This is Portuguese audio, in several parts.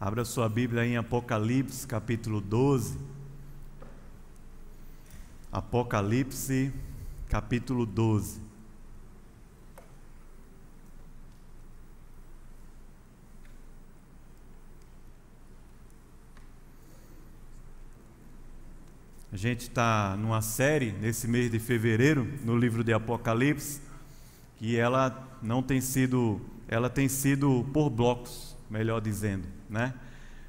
Abra sua Bíblia em Apocalipse, capítulo 12. Apocalipse, capítulo 12. A gente está numa série nesse mês de fevereiro no livro de Apocalipse, que ela não tem sido, ela tem sido por blocos, melhor dizendo né?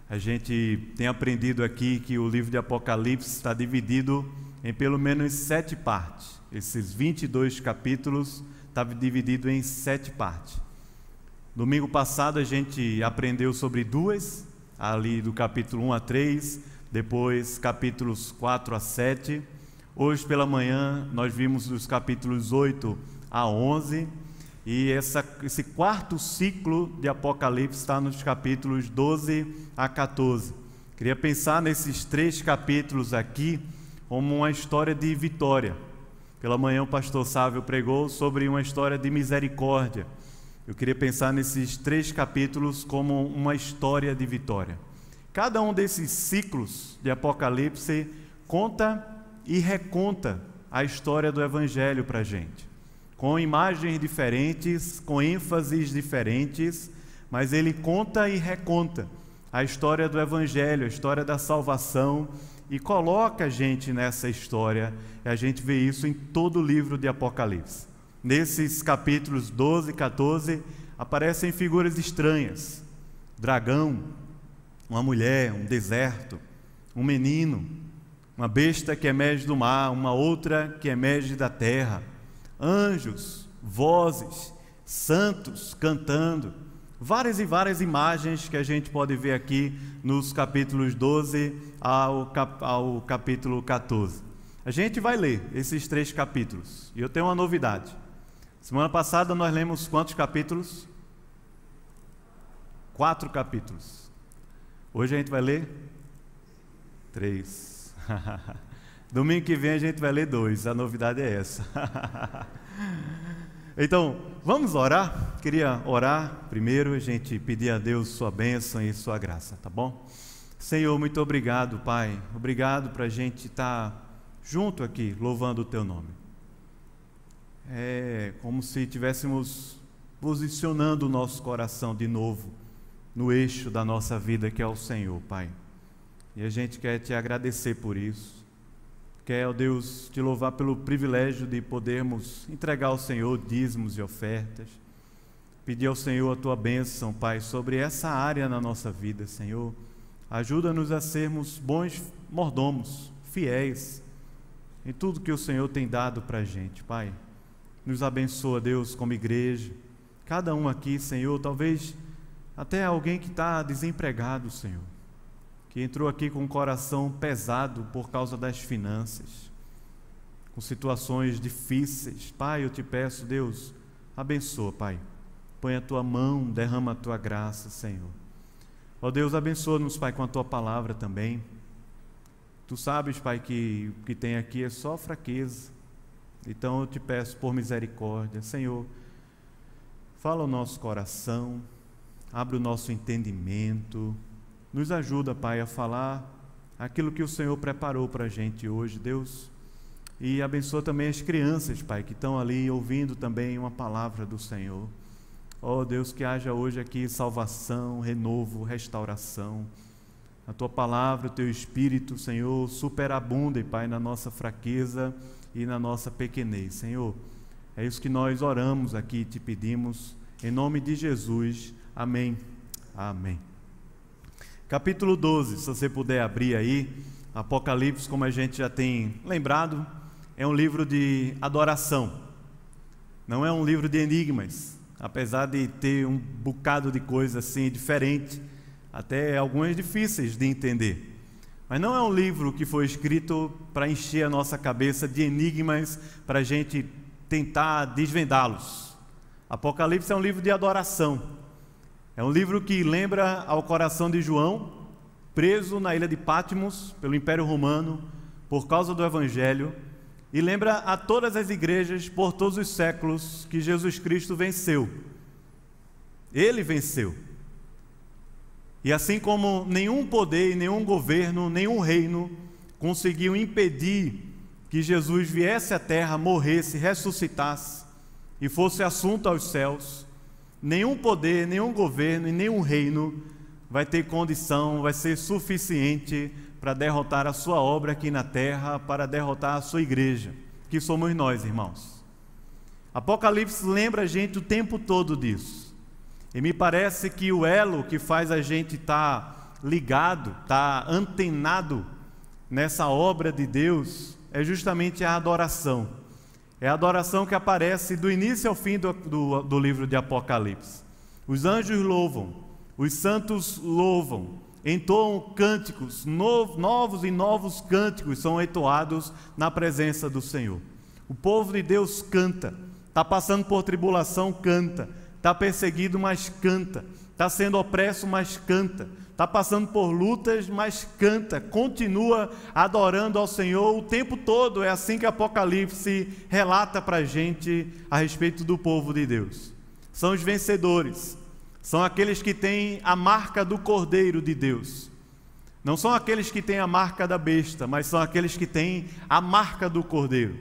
A gente tem aprendido aqui que o livro de Apocalipse está dividido em pelo menos sete partes. Esses 22 capítulos estavam divididos em sete partes. Domingo passado a gente aprendeu sobre duas, ali do capítulo 1 a 3, depois capítulos 4 a 7. Hoje pela manhã nós vimos os capítulos 8 a 11 e essa, esse quarto ciclo de Apocalipse está nos capítulos 12 a 14. Queria pensar nesses três capítulos aqui como uma história de vitória. Pela manhã o pastor Sávio pregou sobre uma história de misericórdia. Eu queria pensar nesses três capítulos como uma história de vitória. Cada um desses ciclos de Apocalipse conta e reconta a história do Evangelho para a gente com imagens diferentes, com ênfases diferentes, mas ele conta e reconta a história do Evangelho, a história da salvação e coloca a gente nessa história, e a gente vê isso em todo o livro de Apocalipse. Nesses capítulos 12 e 14 aparecem figuras estranhas: dragão, uma mulher, um deserto, um menino, uma besta que emerge do mar, uma outra que emerge da terra anjos, vozes, santos cantando, várias e várias imagens que a gente pode ver aqui nos capítulos 12 ao, cap, ao capítulo 14. A gente vai ler esses três capítulos e eu tenho uma novidade. Semana passada nós lemos quantos capítulos? Quatro capítulos. Hoje a gente vai ler três. Domingo que vem a gente vai ler dois, a novidade é essa. então, vamos orar? Queria orar primeiro, a gente pedir a Deus sua bênção e sua graça, tá bom? Senhor, muito obrigado, Pai. Obrigado para a gente estar tá junto aqui, louvando o Teu nome. É como se estivéssemos posicionando o nosso coração de novo no eixo da nossa vida, que é o Senhor, Pai. E a gente quer te agradecer por isso. Quer, ó Deus, te louvar pelo privilégio de podermos entregar ao Senhor dízimos e ofertas. Pedir ao Senhor a tua bênção, Pai, sobre essa área na nossa vida, Senhor. Ajuda-nos a sermos bons mordomos, fiéis em tudo que o Senhor tem dado para a gente, Pai. Nos abençoa, Deus, como igreja. Cada um aqui, Senhor, talvez até alguém que está desempregado, Senhor que entrou aqui com o coração pesado por causa das finanças, com situações difíceis. Pai, eu te peço, Deus, abençoa, Pai. Põe a tua mão, derrama a tua graça, Senhor. Ó Deus, abençoa-nos, Pai, com a tua palavra também. Tu sabes, Pai, que o que tem aqui é só fraqueza. Então eu te peço por misericórdia, Senhor, fala o nosso coração, abre o nosso entendimento nos ajuda, Pai, a falar aquilo que o Senhor preparou para a gente hoje, Deus. E abençoa também as crianças, Pai, que estão ali ouvindo também uma palavra do Senhor. Oh Deus, que haja hoje aqui salvação, renovo, restauração. A tua palavra, o teu espírito, Senhor, superabundem, Pai, na nossa fraqueza e na nossa pequenez. Senhor, é isso que nós oramos aqui e te pedimos. Em nome de Jesus. Amém. Amém. Capítulo 12, se você puder abrir aí, Apocalipse, como a gente já tem lembrado, é um livro de adoração, não é um livro de enigmas, apesar de ter um bocado de coisa assim diferente, até algumas difíceis de entender. Mas não é um livro que foi escrito para encher a nossa cabeça de enigmas para a gente tentar desvendá-los. Apocalipse é um livro de adoração. É um livro que lembra ao coração de João, preso na ilha de Patmos pelo Império Romano por causa do Evangelho, e lembra a todas as igrejas por todos os séculos que Jesus Cristo venceu. Ele venceu. E assim como nenhum poder, nenhum governo, nenhum reino conseguiu impedir que Jesus viesse à terra, morresse, ressuscitasse e fosse assunto aos céus, nenhum poder, nenhum governo e nenhum reino vai ter condição, vai ser suficiente para derrotar a sua obra aqui na terra, para derrotar a sua igreja, que somos nós, irmãos. Apocalipse lembra a gente o tempo todo disso. E me parece que o elo que faz a gente estar tá ligado, estar tá antenado nessa obra de Deus, é justamente a adoração. É a adoração que aparece do início ao fim do, do, do livro de Apocalipse. Os anjos louvam, os santos louvam, entoam cânticos, novos e novos cânticos são entoados na presença do Senhor. O povo de Deus canta, está passando por tribulação, canta, está perseguido, mas canta, está sendo opresso, mas canta, está passando por lutas, mas canta, continua adorando ao Senhor o tempo todo. É assim que Apocalipse relata para a gente a respeito do povo de Deus. São os vencedores, são aqueles que têm a marca do Cordeiro de Deus. Não são aqueles que têm a marca da besta, mas são aqueles que têm a marca do Cordeiro.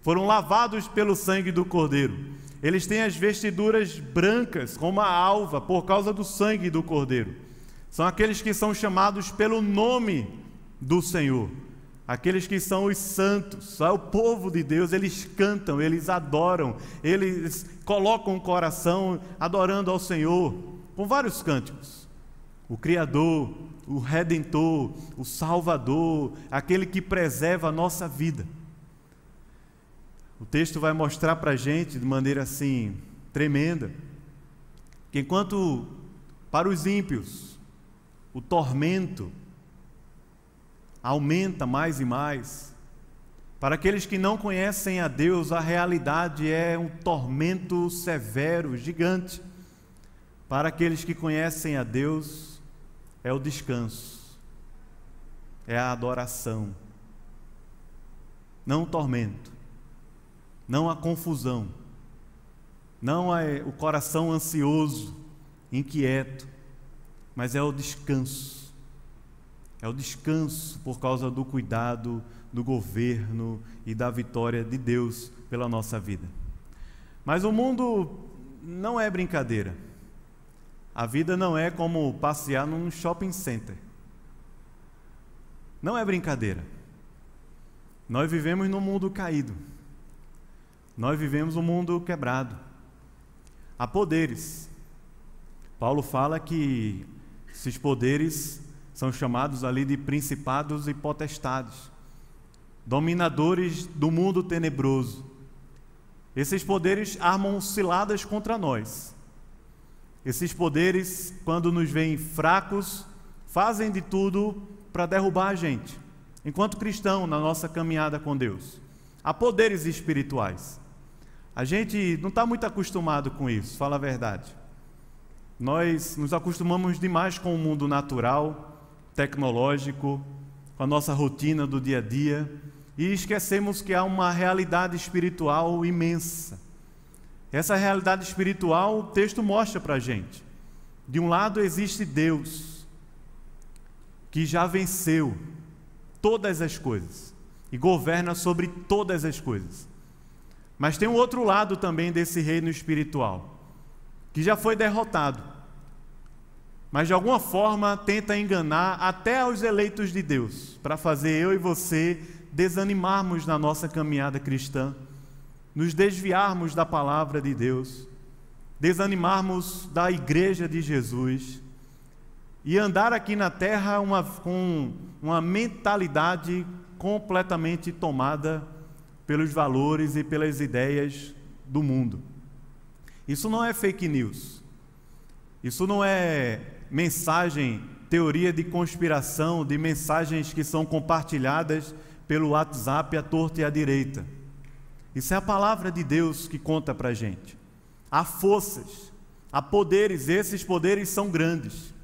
Foram lavados pelo sangue do Cordeiro. Eles têm as vestiduras brancas, como a alva, por causa do sangue do Cordeiro. São aqueles que são chamados pelo nome do Senhor. Aqueles que são os santos, é o povo de Deus, eles cantam, eles adoram, eles colocam o coração adorando ao Senhor com vários cânticos. O Criador, o Redentor, o Salvador, aquele que preserva a nossa vida. O texto vai mostrar para a gente de maneira assim tremenda que enquanto para os ímpios o tormento aumenta mais e mais. Para aqueles que não conhecem a Deus, a realidade é um tormento severo, gigante. Para aqueles que conhecem a Deus, é o descanso, é a adoração, não o tormento, não a confusão, não o coração ansioso, inquieto, mas é o descanso é o descanso por causa do cuidado, do governo e da vitória de Deus pela nossa vida. Mas o mundo não é brincadeira. A vida não é como passear num shopping center. Não é brincadeira. Nós vivemos num mundo caído. Nós vivemos um mundo quebrado. Há poderes. Paulo fala que esses poderes são chamados ali de principados e potestades, dominadores do mundo tenebroso. Esses poderes armam ciladas contra nós. Esses poderes, quando nos veem fracos, fazem de tudo para derrubar a gente, enquanto cristão na nossa caminhada com Deus. Há poderes espirituais. A gente não está muito acostumado com isso, fala a verdade. Nós nos acostumamos demais com o mundo natural, tecnológico, com a nossa rotina do dia a dia e esquecemos que há uma realidade espiritual imensa. Essa realidade espiritual o texto mostra para a gente. De um lado existe Deus, que já venceu todas as coisas e governa sobre todas as coisas. Mas tem um outro lado também desse reino espiritual, que já foi derrotado mas de alguma forma tenta enganar até os eleitos de Deus, para fazer eu e você desanimarmos na nossa caminhada cristã, nos desviarmos da palavra de Deus, desanimarmos da igreja de Jesus e andar aqui na terra uma, com uma mentalidade completamente tomada pelos valores e pelas ideias do mundo. Isso não é fake news. Isso não é mensagem, teoria de conspiração, de mensagens que são compartilhadas pelo WhatsApp à torta e à direita. Isso é a palavra de Deus que conta para a gente. Há forças, há poderes, esses poderes são grandes.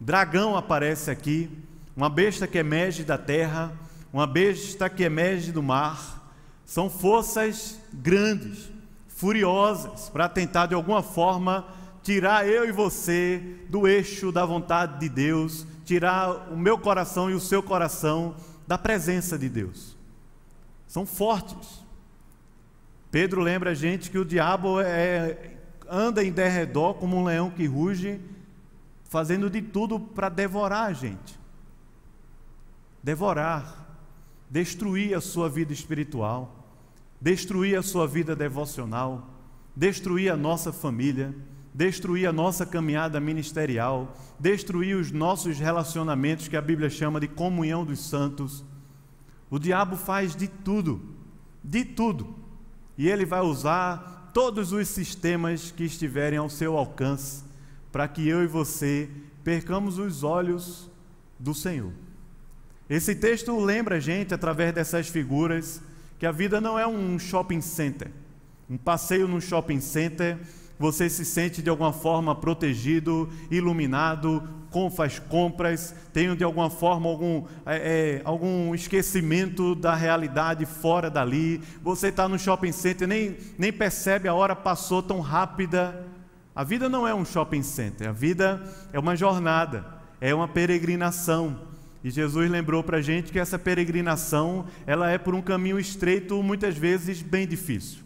Dragão aparece aqui, uma besta que emerge da terra, uma besta que emerge do mar. São forças grandes, furiosas, para tentar de alguma forma tirar eu e você do eixo da vontade de Deus, tirar o meu coração e o seu coração da presença de Deus. São fortes. Pedro lembra a gente que o diabo é, anda em derredor como um leão que ruge, fazendo de tudo para devorar a gente. Devorar, destruir a sua vida espiritual, destruir a sua vida devocional, destruir a nossa família destruir a nossa caminhada ministerial, destruir os nossos relacionamentos, que a Bíblia chama de comunhão dos santos. O diabo faz de tudo, de tudo, e ele vai usar todos os sistemas que estiverem ao seu alcance para que eu e você percamos os olhos do Senhor. Esse texto lembra a gente, através dessas figuras, que a vida não é um shopping center, um passeio num shopping center você se sente de alguma forma protegido, iluminado, com, faz compras, tem de alguma forma algum, é, é, algum esquecimento da realidade fora dali. Você está no shopping center, nem, nem percebe a hora passou tão rápida. A vida não é um shopping center, a vida é uma jornada, é uma peregrinação. E Jesus lembrou para a gente que essa peregrinação ela é por um caminho estreito, muitas vezes bem difícil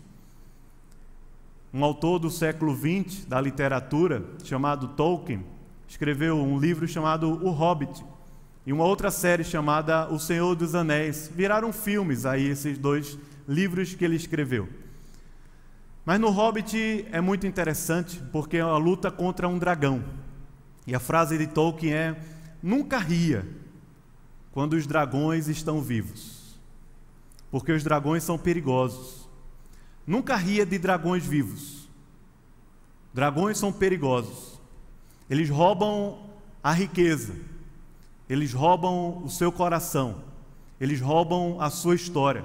um autor do século XX da literatura, chamado Tolkien, escreveu um livro chamado O Hobbit e uma outra série chamada O Senhor dos Anéis. Viraram filmes aí esses dois livros que ele escreveu. Mas no Hobbit é muito interessante porque é uma luta contra um dragão. E a frase de Tolkien é: Nunca ria quando os dragões estão vivos, porque os dragões são perigosos. Nunca ria de dragões vivos. Dragões são perigosos. Eles roubam a riqueza. Eles roubam o seu coração. Eles roubam a sua história.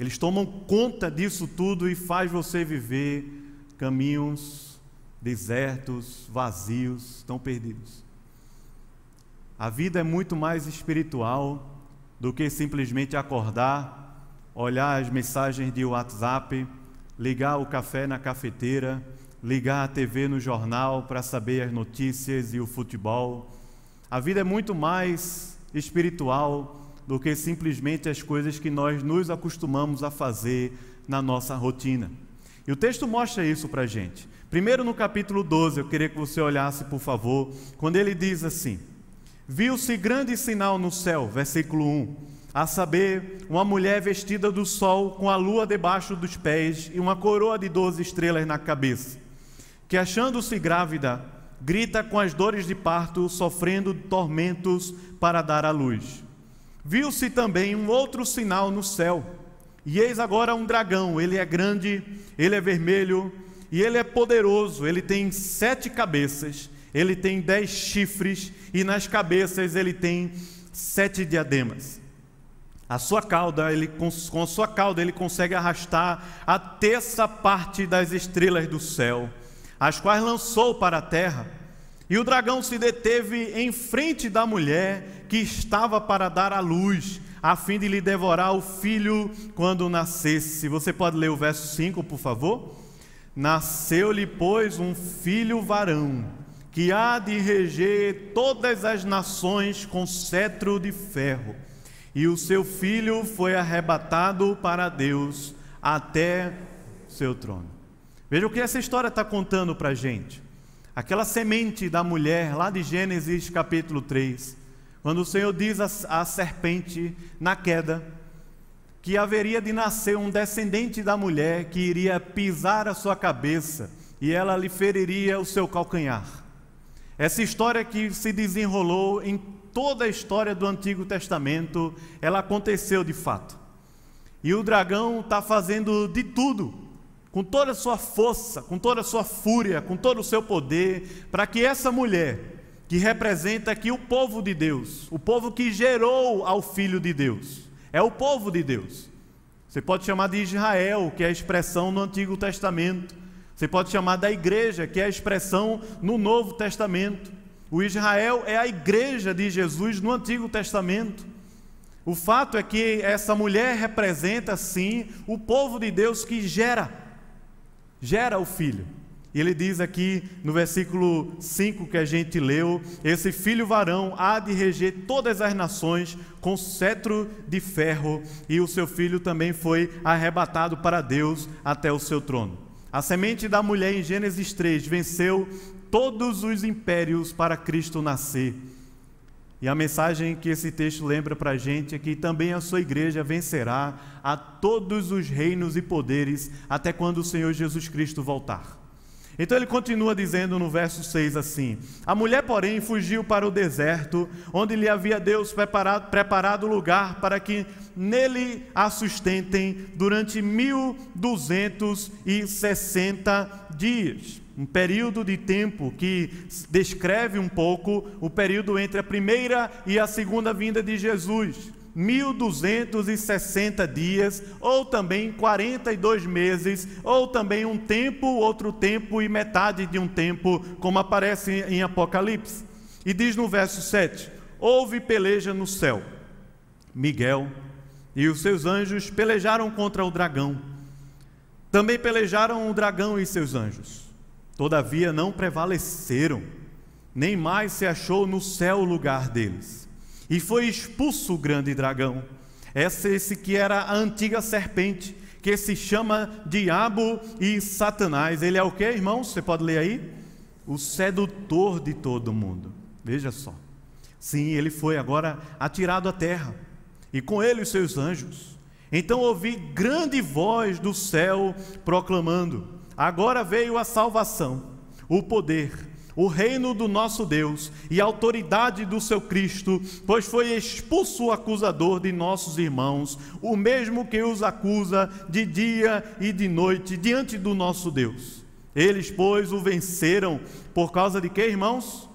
Eles tomam conta disso tudo e faz você viver caminhos desertos, vazios, tão perdidos. A vida é muito mais espiritual do que simplesmente acordar, olhar as mensagens de WhatsApp ligar o café na cafeteira, ligar a TV no jornal para saber as notícias e o futebol. A vida é muito mais espiritual do que simplesmente as coisas que nós nos acostumamos a fazer na nossa rotina. E o texto mostra isso para a gente. Primeiro no capítulo 12, eu queria que você olhasse, por favor, quando ele diz assim: Viu-se grande sinal no céu, versículo 1 a saber, uma mulher vestida do sol com a lua debaixo dos pés e uma coroa de doze estrelas na cabeça, que achando-se grávida, grita com as dores de parto, sofrendo tormentos para dar à luz. Viu-se também um outro sinal no céu, e eis agora um dragão, ele é grande, ele é vermelho, e ele é poderoso, ele tem sete cabeças, ele tem dez chifres, e nas cabeças ele tem sete diademas. A sua cauda, ele, com, com a sua cauda, ele consegue arrastar a terça parte das estrelas do céu, as quais lançou para a terra. E o dragão se deteve em frente da mulher que estava para dar à luz, a fim de lhe devorar o filho quando nascesse. Você pode ler o verso 5, por favor? Nasceu-lhe, pois, um filho varão, que há de reger todas as nações com cetro de ferro e o seu filho foi arrebatado para Deus até seu trono. Veja o que essa história está contando para a gente. Aquela semente da mulher, lá de Gênesis capítulo 3, quando o Senhor diz à serpente na queda que haveria de nascer um descendente da mulher que iria pisar a sua cabeça e ela lhe feriria o seu calcanhar. Essa história que se desenrolou em toda a história do Antigo Testamento, ela aconteceu de fato. E o dragão está fazendo de tudo, com toda a sua força, com toda a sua fúria, com todo o seu poder, para que essa mulher, que representa aqui o povo de Deus, o povo que gerou ao Filho de Deus, é o povo de Deus. Você pode chamar de Israel, que é a expressão no Antigo Testamento. Você pode chamar da igreja, que é a expressão no Novo Testamento. O Israel é a igreja de Jesus no Antigo Testamento. O fato é que essa mulher representa, sim, o povo de Deus que gera, gera o filho. E ele diz aqui no versículo 5 que a gente leu: Esse filho varão há de reger todas as nações com cetro de ferro, e o seu filho também foi arrebatado para Deus até o seu trono. A semente da mulher em Gênesis 3 venceu todos os impérios para Cristo nascer. E a mensagem que esse texto lembra para a gente é que também a sua igreja vencerá a todos os reinos e poderes até quando o Senhor Jesus Cristo voltar. Então ele continua dizendo no verso 6 assim: A mulher, porém, fugiu para o deserto, onde lhe havia Deus preparado, preparado lugar para que nele a sustentem durante 1260 dias. Um período de tempo que descreve um pouco o período entre a primeira e a segunda vinda de Jesus. 1260 dias, ou também 42 meses, ou também um tempo, outro tempo e metade de um tempo, como aparece em Apocalipse. E diz no verso 7: Houve peleja no céu. Miguel e os seus anjos pelejaram contra o dragão. Também pelejaram o dragão e seus anjos. Todavia não prevaleceram, nem mais se achou no céu o lugar deles. E foi expulso o grande dragão. Esse, que era a antiga serpente, que se chama Diabo e Satanás. Ele é o que, irmãos? Você pode ler aí? O sedutor de todo mundo. Veja só. Sim, ele foi agora atirado à terra, e com ele os seus anjos. Então ouvi grande voz do céu proclamando: Agora veio a salvação, o poder o reino do nosso Deus e a autoridade do seu Cristo, pois foi expulso o acusador de nossos irmãos, o mesmo que os acusa de dia e de noite diante do nosso Deus. Eles, pois, o venceram por causa de quê, irmãos?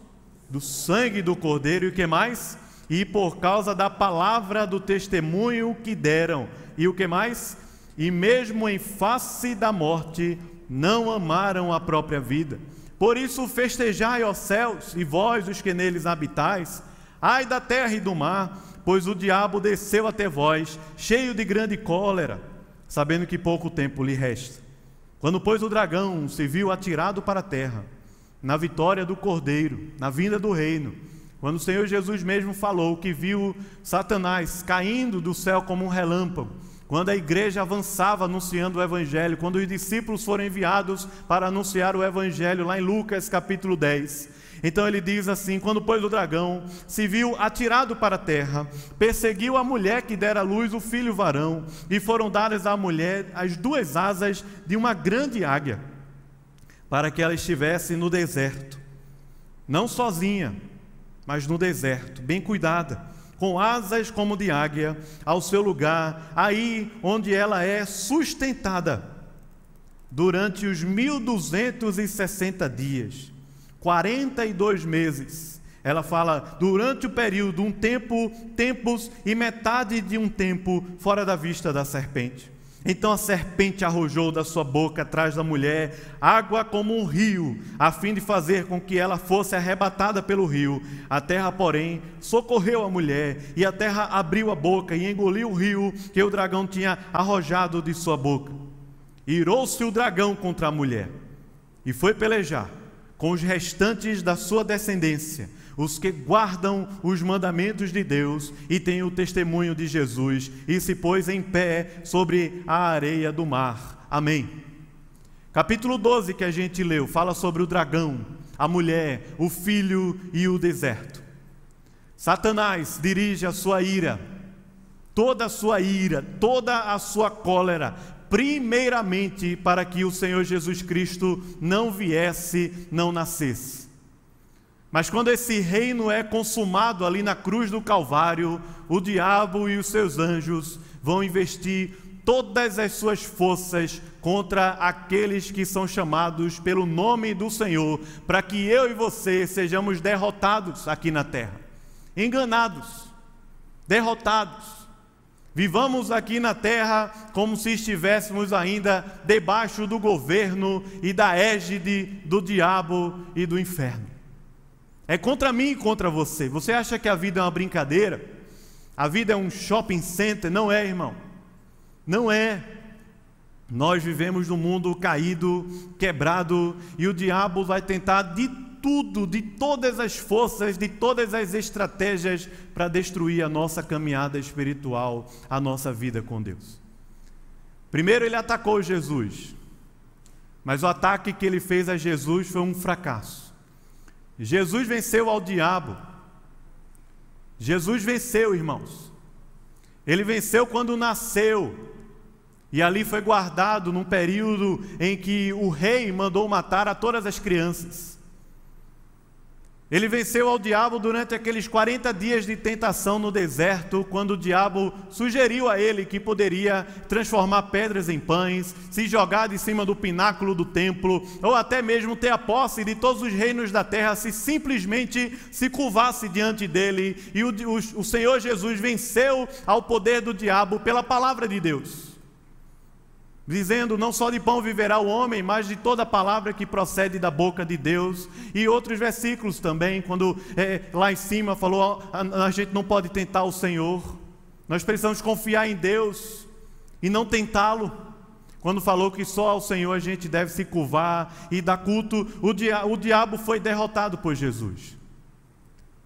Do sangue do Cordeiro e o que mais? E por causa da palavra do testemunho que deram. E o que mais? E mesmo em face da morte, não amaram a própria vida por isso festejai, ó céus, e vós, os que neles habitais, ai da terra e do mar, pois o diabo desceu até vós, cheio de grande cólera, sabendo que pouco tempo lhe resta. Quando, pois, o dragão se viu atirado para a terra, na vitória do cordeiro, na vinda do reino, quando o Senhor Jesus mesmo falou que viu Satanás caindo do céu como um relâmpago, quando a igreja avançava anunciando o Evangelho, quando os discípulos foram enviados para anunciar o Evangelho, lá em Lucas capítulo 10. Então ele diz assim: Quando, pois, o dragão se viu atirado para a terra, perseguiu a mulher que dera à luz o filho varão, e foram dadas à mulher as duas asas de uma grande águia, para que ela estivesse no deserto, não sozinha, mas no deserto, bem cuidada com asas como de águia, ao seu lugar, aí onde ela é sustentada, durante os 1260 dias, 42 meses. Ela fala durante o período, um tempo, tempos e metade de um tempo fora da vista da serpente. Então a serpente arrojou da sua boca atrás da mulher água como um rio, a fim de fazer com que ela fosse arrebatada pelo rio. A terra, porém, socorreu a mulher, e a terra abriu a boca e engoliu o rio que o dragão tinha arrojado de sua boca. Irou-se o dragão contra a mulher e foi pelejar com os restantes da sua descendência os que guardam os mandamentos de Deus e têm o testemunho de Jesus, e se pôs em pé sobre a areia do mar. Amém. Capítulo 12 que a gente leu fala sobre o dragão, a mulher, o filho e o deserto. Satanás dirige a sua ira, toda a sua ira, toda a sua cólera, primeiramente para que o Senhor Jesus Cristo não viesse, não nascesse. Mas quando esse reino é consumado ali na cruz do Calvário, o diabo e os seus anjos vão investir todas as suas forças contra aqueles que são chamados pelo nome do Senhor, para que eu e você sejamos derrotados aqui na terra, enganados, derrotados. Vivamos aqui na terra como se estivéssemos ainda debaixo do governo e da égide do diabo e do inferno. É contra mim e contra você. Você acha que a vida é uma brincadeira? A vida é um shopping center? Não é, irmão. Não é. Nós vivemos num mundo caído, quebrado, e o diabo vai tentar de tudo, de todas as forças, de todas as estratégias para destruir a nossa caminhada espiritual, a nossa vida com Deus. Primeiro ele atacou Jesus, mas o ataque que ele fez a Jesus foi um fracasso. Jesus venceu ao diabo. Jesus venceu, irmãos. Ele venceu quando nasceu. E ali foi guardado num período em que o rei mandou matar a todas as crianças. Ele venceu ao diabo durante aqueles 40 dias de tentação no deserto, quando o diabo sugeriu a ele que poderia transformar pedras em pães, se jogar de cima do pináculo do templo, ou até mesmo ter a posse de todos os reinos da terra se simplesmente se curvasse diante dele. E o, o, o Senhor Jesus venceu ao poder do diabo pela palavra de Deus dizendo: Não só de pão viverá o homem, mas de toda palavra que procede da boca de Deus. E outros versículos também, quando é, lá em cima falou: a, a gente não pode tentar o Senhor, nós precisamos confiar em Deus e não tentá-lo. Quando falou que só ao Senhor a gente deve se curvar e dar culto, o, dia, o diabo foi derrotado por Jesus.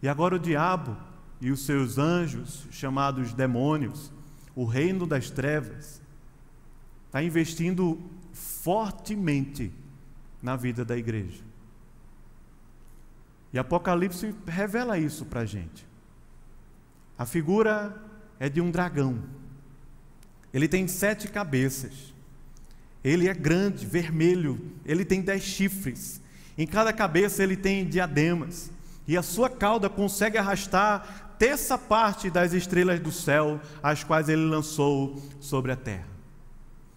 E agora o diabo e os seus anjos, chamados demônios, o reino das trevas, está investindo fortemente na vida da igreja. E Apocalipse revela isso para a gente. A figura é de um dragão. Ele tem sete cabeças. Ele é grande, vermelho. Ele tem dez chifres. Em cada cabeça ele tem diademas. E a sua cauda consegue arrastar terça parte das estrelas do céu, as quais ele lançou sobre a terra.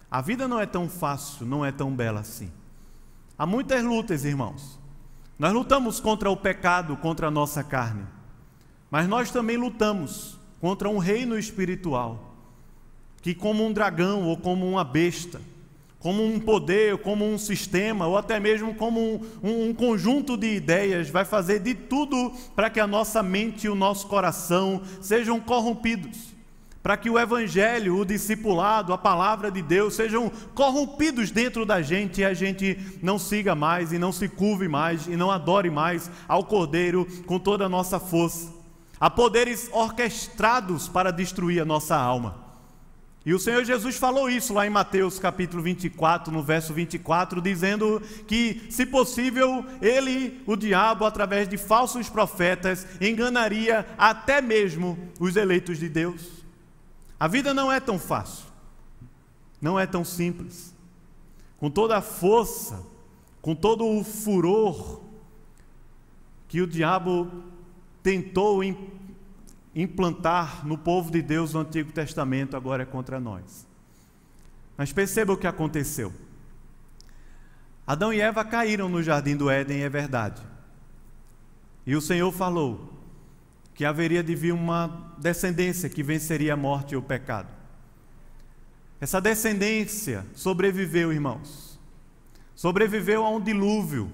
A vida não é tão fácil, não é tão bela assim. Há muitas lutas, irmãos. Nós lutamos contra o pecado, contra a nossa carne. Mas nós também lutamos contra um reino espiritual que, como um dragão ou como uma besta, como um poder, como um sistema, ou até mesmo como um, um, conjunto de ideias, vai fazer de tudo para que a nossa mente e o nosso coração sejam corrompidos para que o Evangelho, o discipulado, a palavra de Deus sejam corrompidos dentro da gente e a gente não siga mais e não se curve mais e não adore mais ao Cordeiro com toda a nossa força. Há poderes orquestrados para destruir a nossa alma. E o Senhor Jesus falou isso lá em Mateus capítulo 24, no verso 24, dizendo que, se possível, ele, o diabo, através de falsos profetas, enganaria até mesmo os eleitos de Deus. A vida não é tão fácil, não é tão simples. Com toda a força, com todo o furor que o diabo tentou implantar no povo de Deus no Antigo Testamento, agora é contra nós. Mas perceba o que aconteceu. Adão e Eva caíram no jardim do Éden, é verdade. E o Senhor falou: que haveria de vir uma descendência que venceria a morte e o pecado. Essa descendência sobreviveu, irmãos. Sobreviveu a um dilúvio.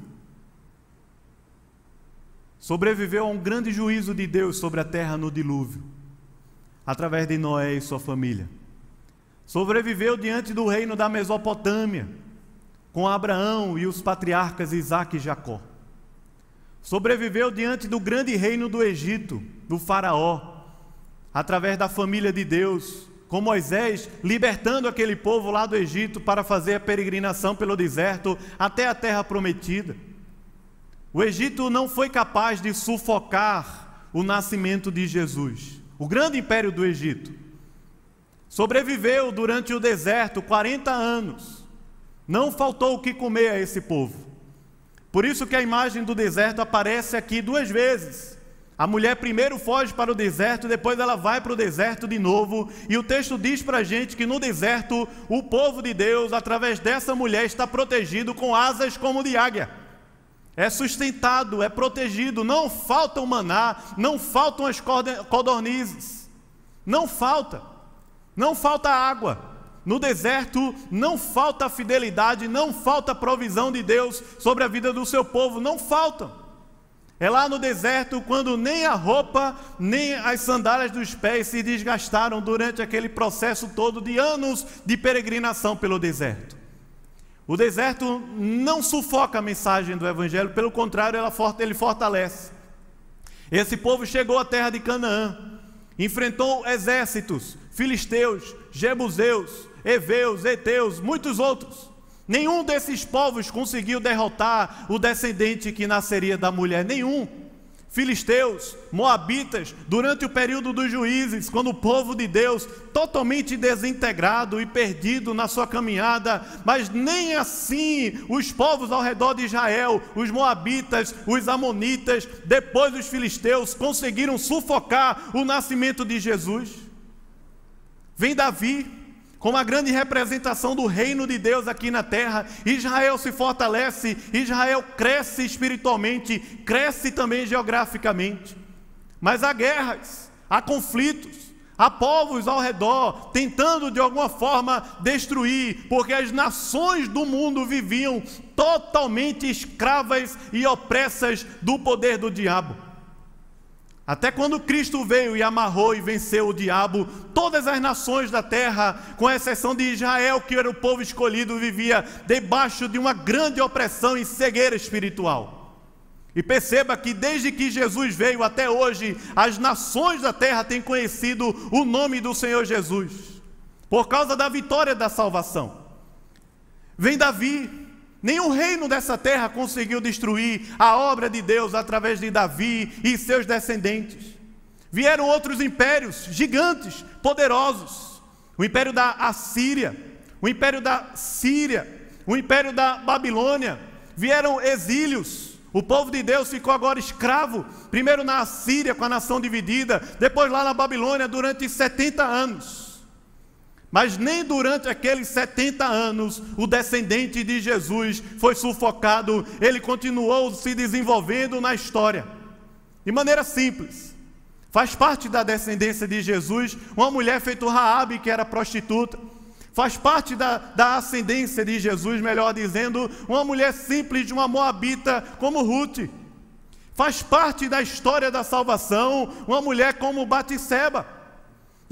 Sobreviveu a um grande juízo de Deus sobre a terra no dilúvio, através de Noé e sua família. Sobreviveu diante do reino da Mesopotâmia, com Abraão e os patriarcas Isaac e Jacó sobreviveu diante do grande reino do Egito, do Faraó, através da família de Deus, com Moisés libertando aquele povo lá do Egito para fazer a peregrinação pelo deserto até a terra prometida. O Egito não foi capaz de sufocar o nascimento de Jesus, o grande império do Egito. Sobreviveu durante o deserto 40 anos. Não faltou o que comer a esse povo. Por isso que a imagem do deserto aparece aqui duas vezes. A mulher primeiro foge para o deserto, depois ela vai para o deserto de novo, e o texto diz para a gente que no deserto o povo de Deus, através dessa mulher, está protegido com asas como de águia. É sustentado, é protegido, não falta o maná, não faltam as codornizes, não falta, não falta água. No deserto não falta fidelidade, não falta provisão de Deus sobre a vida do seu povo, não faltam. É lá no deserto quando nem a roupa, nem as sandálias dos pés se desgastaram durante aquele processo todo de anos de peregrinação pelo deserto. O deserto não sufoca a mensagem do Evangelho, pelo contrário, ele fortalece. Esse povo chegou à terra de Canaã, enfrentou exércitos, filisteus, jebuseus, heveus, eteus, muitos outros. Nenhum desses povos conseguiu derrotar o descendente que nasceria da mulher, nenhum. Filisteus, Moabitas, durante o período dos juízes, quando o povo de Deus, totalmente desintegrado e perdido na sua caminhada, mas nem assim os povos ao redor de Israel, os Moabitas, os Amonitas, depois os Filisteus, conseguiram sufocar o nascimento de Jesus. Vem Davi, como a grande representação do reino de Deus aqui na terra. Israel se fortalece, Israel cresce espiritualmente, cresce também geograficamente. Mas há guerras, há conflitos, há povos ao redor tentando de alguma forma destruir, porque as nações do mundo viviam totalmente escravas e opressas do poder do diabo. Até quando Cristo veio e amarrou e venceu o diabo, todas as nações da terra, com exceção de Israel, que era o povo escolhido, vivia debaixo de uma grande opressão e cegueira espiritual. E perceba que desde que Jesus veio até hoje, as nações da terra têm conhecido o nome do Senhor Jesus, por causa da vitória da salvação. Vem Davi, Nenhum reino dessa terra conseguiu destruir a obra de Deus através de Davi e seus descendentes. Vieram outros impérios gigantes, poderosos. O império da Assíria, o império da Síria, o império da Babilônia. Vieram exílios. O povo de Deus ficou agora escravo, primeiro na Assíria, com a nação dividida, depois lá na Babilônia, durante 70 anos. Mas nem durante aqueles 70 anos o descendente de Jesus foi sufocado, ele continuou se desenvolvendo na história. De maneira simples. Faz parte da descendência de Jesus uma mulher feita Raabe, que era prostituta. Faz parte da, da ascendência de Jesus, melhor dizendo, uma mulher simples de uma moabita como Ruth. Faz parte da história da salvação uma mulher como Batisseba.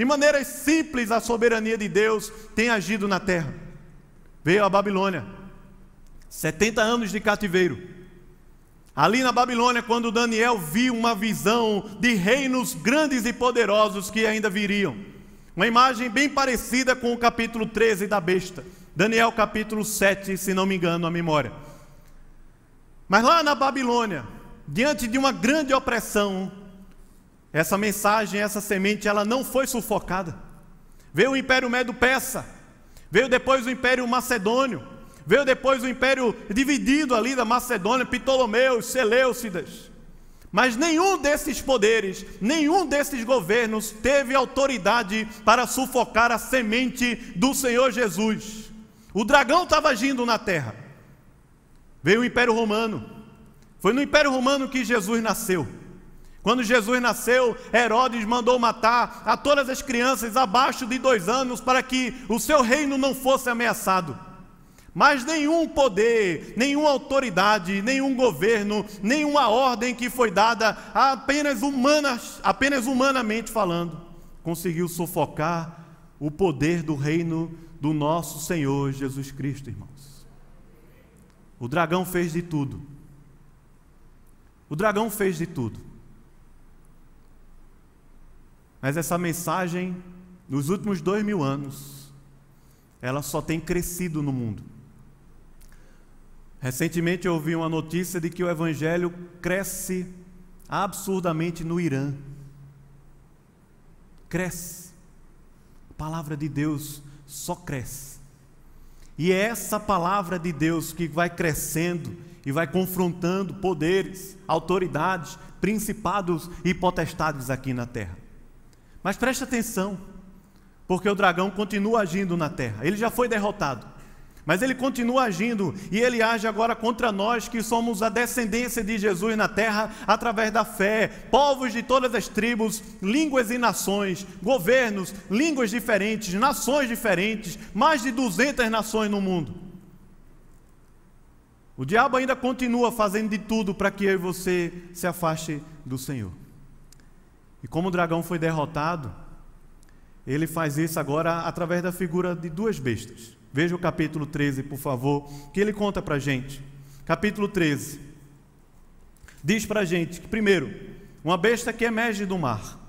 De maneiras simples, a soberania de Deus tem agido na terra. Veio a Babilônia, 70 anos de cativeiro. Ali na Babilônia, quando Daniel viu uma visão de reinos grandes e poderosos que ainda viriam. Uma imagem bem parecida com o capítulo 13 da besta. Daniel capítulo 7, se não me engano a memória. Mas lá na Babilônia, diante de uma grande opressão, essa mensagem, essa semente, ela não foi sufocada. Veio o Império Medo-Persa, veio depois o Império Macedônio, veio depois o Império dividido ali da Macedônia, Ptolomeus, Seleucidas. Mas nenhum desses poderes, nenhum desses governos teve autoridade para sufocar a semente do Senhor Jesus. O dragão estava agindo na terra. Veio o Império Romano. Foi no Império Romano que Jesus nasceu. Quando Jesus nasceu, Herodes mandou matar a todas as crianças abaixo de dois anos para que o seu reino não fosse ameaçado. Mas nenhum poder, nenhuma autoridade, nenhum governo, nenhuma ordem que foi dada apenas, humanas, apenas humanamente falando, conseguiu sufocar o poder do reino do nosso Senhor Jesus Cristo, irmãos. O dragão fez de tudo. O dragão fez de tudo mas essa mensagem, nos últimos dois mil anos, ela só tem crescido no mundo. Recentemente eu ouvi uma notícia de que o Evangelho cresce absurdamente no Irã. Cresce. A palavra de Deus só cresce. E é essa palavra de Deus que vai crescendo e vai confrontando poderes, autoridades, principados e potestades aqui na terra. Mas preste atenção, porque o dragão continua agindo na terra. Ele já foi derrotado, mas ele continua agindo e ele age agora contra nós que somos a descendência de Jesus na terra através da fé. Povos de todas as tribos, línguas e nações, governos, línguas diferentes, nações diferentes, mais de 200 nações no mundo. O diabo ainda continua fazendo de tudo para que eu e você se afaste do Senhor. E como o dragão foi derrotado, ele faz isso agora através da figura de duas bestas. Veja o capítulo 13, por favor, que ele conta para a gente. Capítulo 13. Diz para a gente que, primeiro, uma besta que emerge do mar,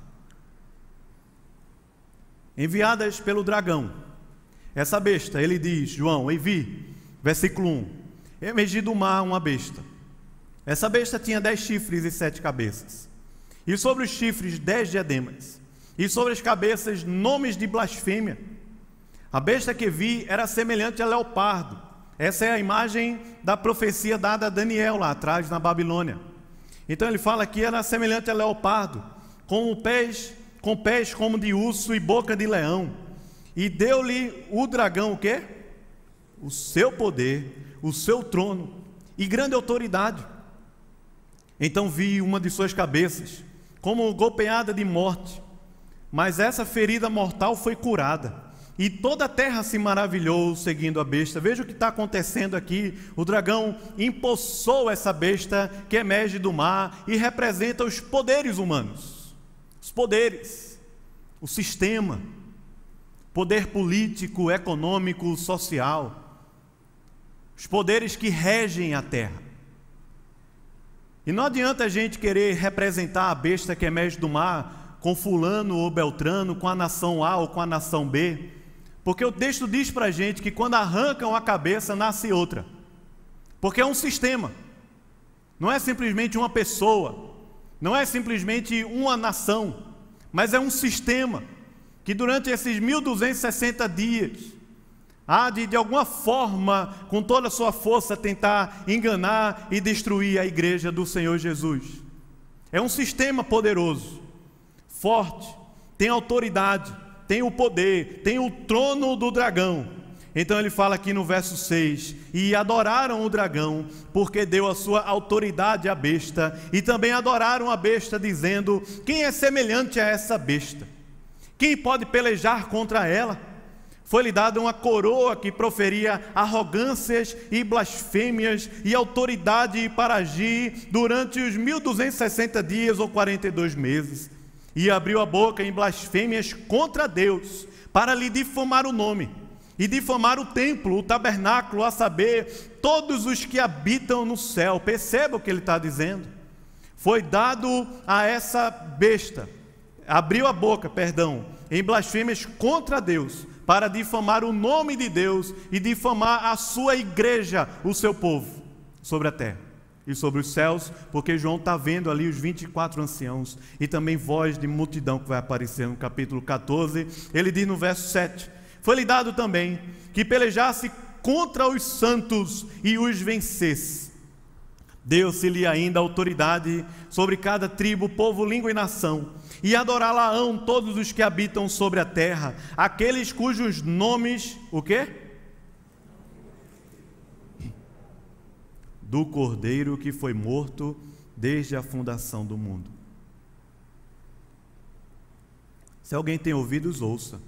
enviadas pelo dragão. Essa besta, ele diz, João, envi, versículo 1, emergi do mar uma besta. Essa besta tinha dez chifres e sete cabeças, e sobre os chifres dez diademas, e sobre as cabeças nomes de blasfêmia. A besta que vi era semelhante a leopardo. Essa é a imagem da profecia dada a Daniel lá atrás na Babilônia. Então ele fala que era semelhante a leopardo, com pés, com pés como de urso e boca de leão. E deu-lhe o dragão o quê? O seu poder, o seu trono e grande autoridade. Então vi uma de suas cabeças como golpeada de morte, mas essa ferida mortal foi curada. E toda a terra se maravilhou seguindo a besta. Veja o que está acontecendo aqui. O dragão empossou essa besta que emerge do mar e representa os poderes humanos. Os poderes, o sistema, poder político, econômico, social. Os poderes que regem a terra. E não adianta a gente querer representar a besta que emerge do mar com fulano ou beltrano, com a nação A ou com a nação B porque o texto diz para a gente que quando arrancam a cabeça, nasce outra. Porque é um sistema. Não é simplesmente uma pessoa. Não é simplesmente uma nação. Mas é um sistema que durante esses 1260 dias há de, de alguma forma, com toda a sua força, tentar enganar e destruir a igreja do Senhor Jesus. É um sistema poderoso, forte, tem autoridade tem o poder, tem o trono do dragão. Então ele fala aqui no verso 6: E adoraram o dragão, porque deu a sua autoridade à besta, e também adoraram a besta, dizendo: Quem é semelhante a essa besta? Quem pode pelejar contra ela? Foi-lhe dada uma coroa que proferia arrogâncias e blasfêmias e autoridade para agir durante os 1260 dias ou 42 meses e abriu a boca em blasfêmias contra Deus, para lhe difamar o nome, e difamar o templo, o tabernáculo, a saber, todos os que habitam no céu. Perceba o que ele está dizendo. Foi dado a essa besta, abriu a boca, perdão, em blasfêmias contra Deus, para difamar o nome de Deus e difamar a sua igreja, o seu povo, sobre a terra e sobre os céus, porque João está vendo ali os 24 anciãos e também voz de multidão que vai aparecer no capítulo 14. Ele diz no verso 7: Foi-lhe dado também que pelejasse contra os santos e os vencesse. Deu-se-lhe ainda autoridade sobre cada tribo, povo, língua e nação, e adorá-la-ão todos os que habitam sobre a terra, aqueles cujos nomes, o quê? do Cordeiro que foi morto desde a fundação do mundo. Se alguém tem ouvidos, ouça.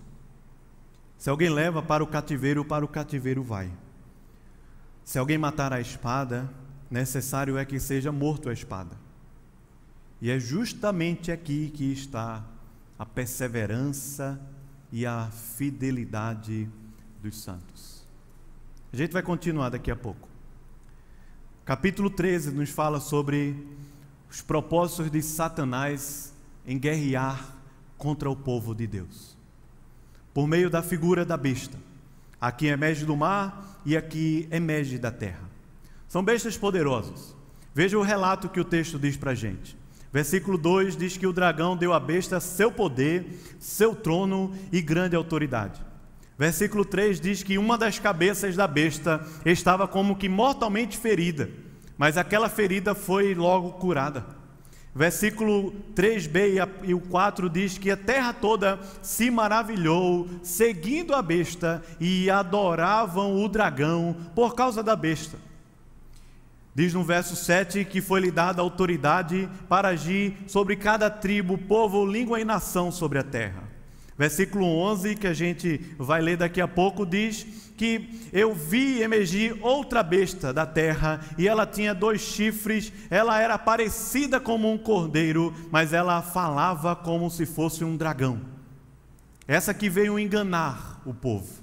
Se alguém leva para o cativeiro, para o cativeiro vai. Se alguém matar a espada, necessário é que seja morto a espada. E é justamente aqui que está a perseverança e a fidelidade dos santos. A gente vai continuar daqui a pouco. Capítulo 13 nos fala sobre os propósitos de Satanás em guerrear contra o povo de Deus. Por meio da figura da besta. Aqui emerge do mar e aqui emerge da terra. São bestas poderosas. Veja o relato que o texto diz para a gente. Versículo 2 diz que o dragão deu à besta seu poder, seu trono e grande autoridade. Versículo 3 diz que uma das cabeças da besta estava como que mortalmente ferida, mas aquela ferida foi logo curada. Versículo 3b e o 4 diz que a terra toda se maravilhou, seguindo a besta, e adoravam o dragão por causa da besta. Diz no verso 7 que foi-lhe dada autoridade para agir sobre cada tribo, povo, língua e nação sobre a terra. Versículo 11, que a gente vai ler daqui a pouco, diz que eu vi emergir outra besta da terra, e ela tinha dois chifres, ela era parecida como um cordeiro, mas ela falava como se fosse um dragão. Essa que veio enganar o povo.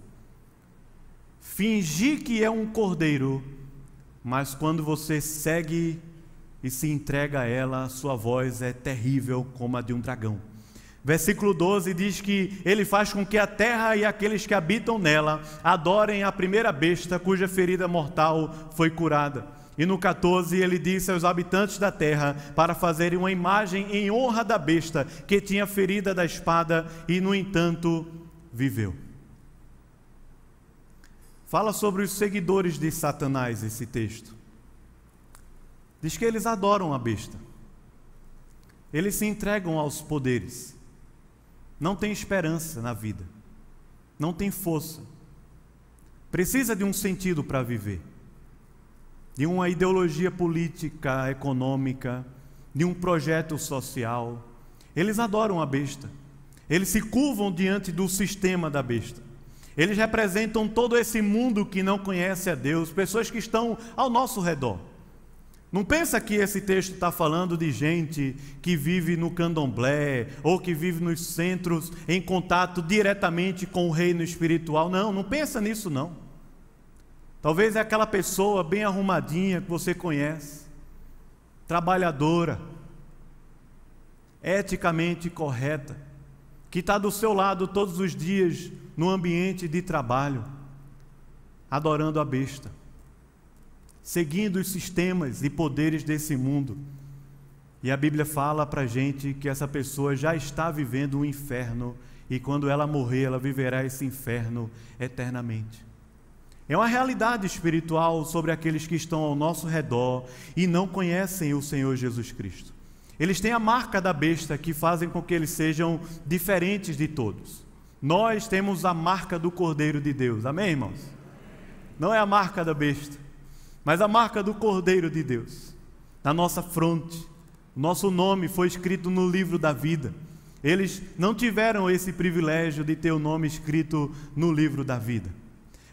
Fingir que é um cordeiro, mas quando você segue e se entrega a ela, sua voz é terrível como a de um dragão. Versículo 12 diz que ele faz com que a terra e aqueles que habitam nela adorem a primeira besta cuja ferida mortal foi curada. E no 14 ele disse aos habitantes da terra para fazerem uma imagem em honra da besta que tinha ferida da espada e, no entanto, viveu. Fala sobre os seguidores de Satanás esse texto. Diz que eles adoram a besta. Eles se entregam aos poderes não tem esperança na vida, não tem força, precisa de um sentido para viver, de uma ideologia política, econômica, de um projeto social. Eles adoram a besta, eles se curvam diante do sistema da besta. Eles representam todo esse mundo que não conhece a Deus, pessoas que estão ao nosso redor. Não pensa que esse texto está falando de gente que vive no candomblé ou que vive nos centros em contato diretamente com o reino espiritual. Não, não pensa nisso não. Talvez é aquela pessoa bem arrumadinha que você conhece, trabalhadora, eticamente correta, que está do seu lado todos os dias no ambiente de trabalho, adorando a besta seguindo os sistemas e poderes desse mundo. E a Bíblia fala para a gente que essa pessoa já está vivendo um inferno e quando ela morrer, ela viverá esse inferno eternamente. É uma realidade espiritual sobre aqueles que estão ao nosso redor e não conhecem o Senhor Jesus Cristo. Eles têm a marca da besta que fazem com que eles sejam diferentes de todos. Nós temos a marca do Cordeiro de Deus, amém, irmãos? Não é a marca da besta mas a marca do Cordeiro de Deus, na nossa fronte. Nosso nome foi escrito no livro da vida. Eles não tiveram esse privilégio de ter o nome escrito no livro da vida.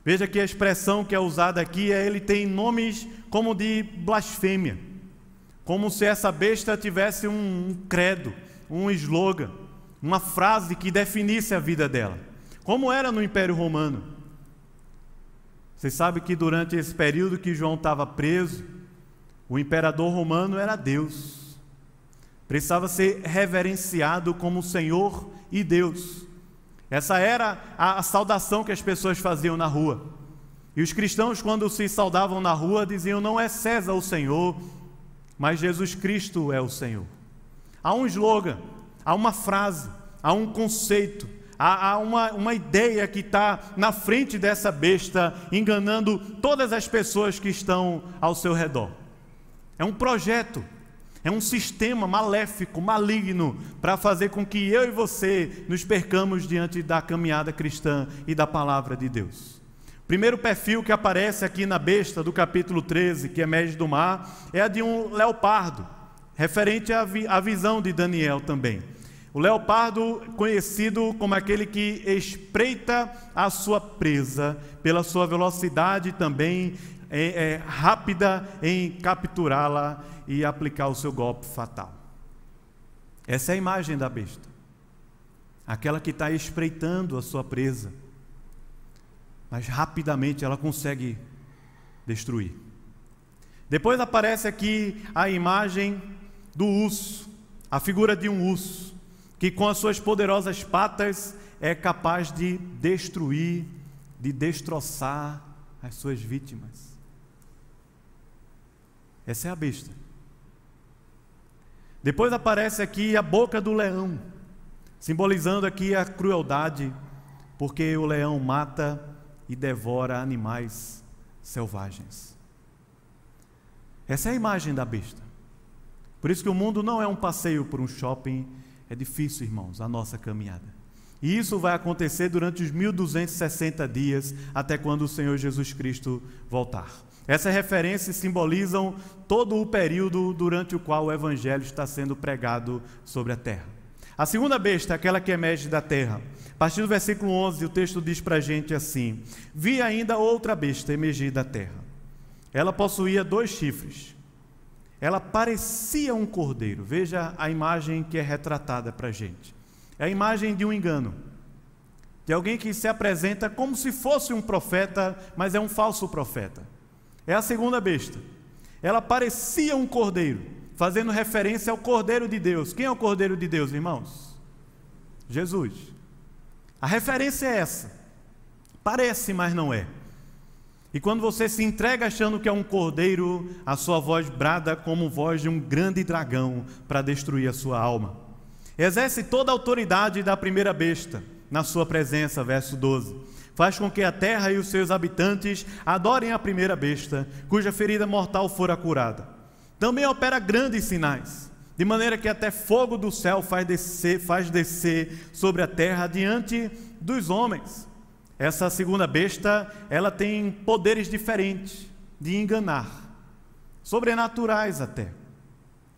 Veja que a expressão que é usada aqui é ele tem nomes como de blasfêmia, como se essa besta tivesse um, credo, um slogan, uma frase que definisse a vida dela, como era no Império Romano. Você sabe que durante esse período que João estava preso, o imperador romano era Deus. Precisava ser reverenciado como Senhor e Deus. Essa era a, a saudação que as pessoas faziam na rua. E os cristãos, quando se saudavam na rua, diziam: Não é César o Senhor, mas Jesus Cristo é o Senhor. Há um slogan, há uma frase, há um conceito há, há uma, uma ideia que está na frente dessa besta, enganando todas as pessoas que estão ao seu redor. É um projeto, é um sistema maléfico, maligno, para fazer com que eu e você nos percamos diante da caminhada cristã e da palavra de Deus. Primeiro perfil que aparece aqui na besta do capítulo 13, que emerge do mar, é a de um leopardo, referente à, vi à visão de Daniel também. O leopardo, conhecido como aquele que espreita a sua presa pela sua velocidade também é, é, rápida em capturá-la e aplicar o seu golpe fatal. Essa é a imagem da besta. Aquela que está espreitando a sua presa, mas rapidamente ela consegue destruir. Depois aparece aqui a imagem do urso, a figura de um urso que com as suas poderosas patas é capaz de destruir, de destroçar as suas vítimas. Essa é a besta. Depois aparece aqui a boca do leão, simbolizando aqui a crueldade, porque o leão mata e devora animais selvagens. Essa é a imagem da besta. Por isso que o mundo não é um passeio por um shopping é difícil, irmãos, a nossa caminhada. E isso vai acontecer durante os 1260 dias, até quando o Senhor Jesus Cristo voltar. Essas referências simbolizam todo o período durante o qual o Evangelho está sendo pregado sobre a terra. A segunda besta é aquela que emerge da terra. A partir do versículo 11, o texto diz para a gente assim: Vi ainda outra besta emergir da terra. Ela possuía dois chifres. Ela parecia um cordeiro. Veja a imagem que é retratada para a gente. É a imagem de um engano. De alguém que se apresenta como se fosse um profeta, mas é um falso profeta. É a segunda besta. Ela parecia um cordeiro, fazendo referência ao cordeiro de Deus. Quem é o cordeiro de Deus, irmãos? Jesus. A referência é essa. Parece, mas não é. E quando você se entrega achando que é um cordeiro, a sua voz brada como voz de um grande dragão para destruir a sua alma. Exerce toda a autoridade da primeira besta na sua presença, verso 12. Faz com que a terra e os seus habitantes adorem a primeira besta, cuja ferida mortal fora curada. Também opera grandes sinais de maneira que até fogo do céu faz descer, faz descer sobre a terra diante dos homens. Essa segunda besta, ela tem poderes diferentes de enganar, sobrenaturais até.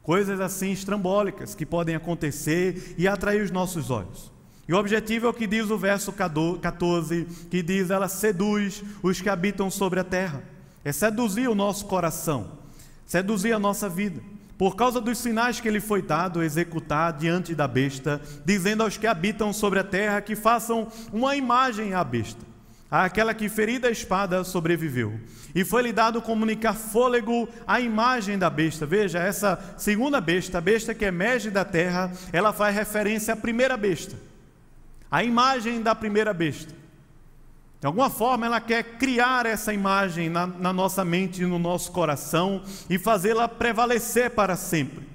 Coisas assim estrambólicas que podem acontecer e atrair os nossos olhos. E o objetivo é o que diz o verso 14, que diz: ela seduz os que habitam sobre a terra. É seduzir o nosso coração, seduzir a nossa vida por causa dos sinais que ele foi dado executar diante da besta, dizendo aos que habitam sobre a terra que façam uma imagem à besta, àquela que ferida a espada sobreviveu. E foi-lhe dado comunicar fôlego à imagem da besta. Veja, essa segunda besta, a besta que emerge da terra, ela faz referência à primeira besta, à imagem da primeira besta. De alguma forma, ela quer criar essa imagem na, na nossa mente e no nosso coração e fazê-la prevalecer para sempre.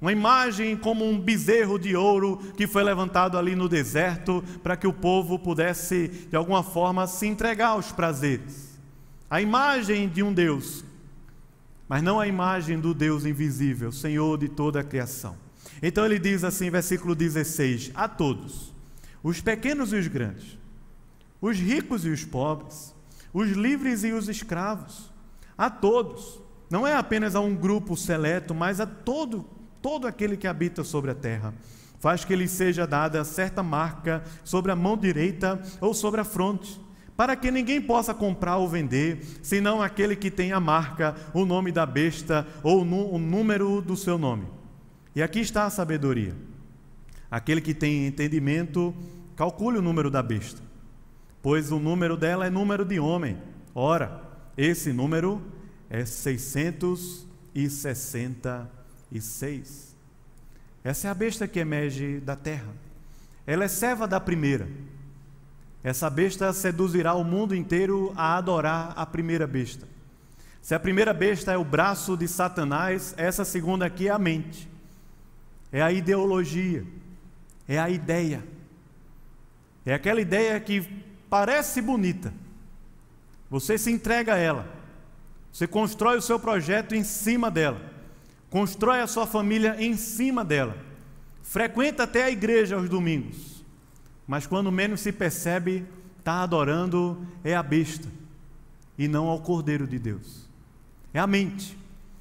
Uma imagem como um bezerro de ouro que foi levantado ali no deserto para que o povo pudesse, de alguma forma, se entregar aos prazeres. A imagem de um Deus, mas não a imagem do Deus invisível, Senhor de toda a criação. Então ele diz assim, versículo 16: A todos, os pequenos e os grandes os ricos e os pobres, os livres e os escravos, a todos. Não é apenas a um grupo seleto, mas a todo, todo aquele que habita sobre a terra. Faz que lhe seja dada certa marca sobre a mão direita ou sobre a fronte, para que ninguém possa comprar ou vender, senão aquele que tem a marca, o nome da besta ou o número do seu nome. E aqui está a sabedoria. Aquele que tem entendimento, calcule o número da besta pois o número dela é número de homem. Ora, esse número é 666. Essa é a besta que emerge da terra. Ela é serva da primeira. Essa besta seduzirá o mundo inteiro a adorar a primeira besta. Se a primeira besta é o braço de Satanás, essa segunda aqui é a mente, é a ideologia, é a ideia. É aquela ideia que parece bonita, você se entrega a ela, você constrói o seu projeto em cima dela, constrói a sua família em cima dela, frequenta até a igreja aos domingos, mas quando menos se percebe, está adorando é a besta e não ao Cordeiro de Deus. É a mente.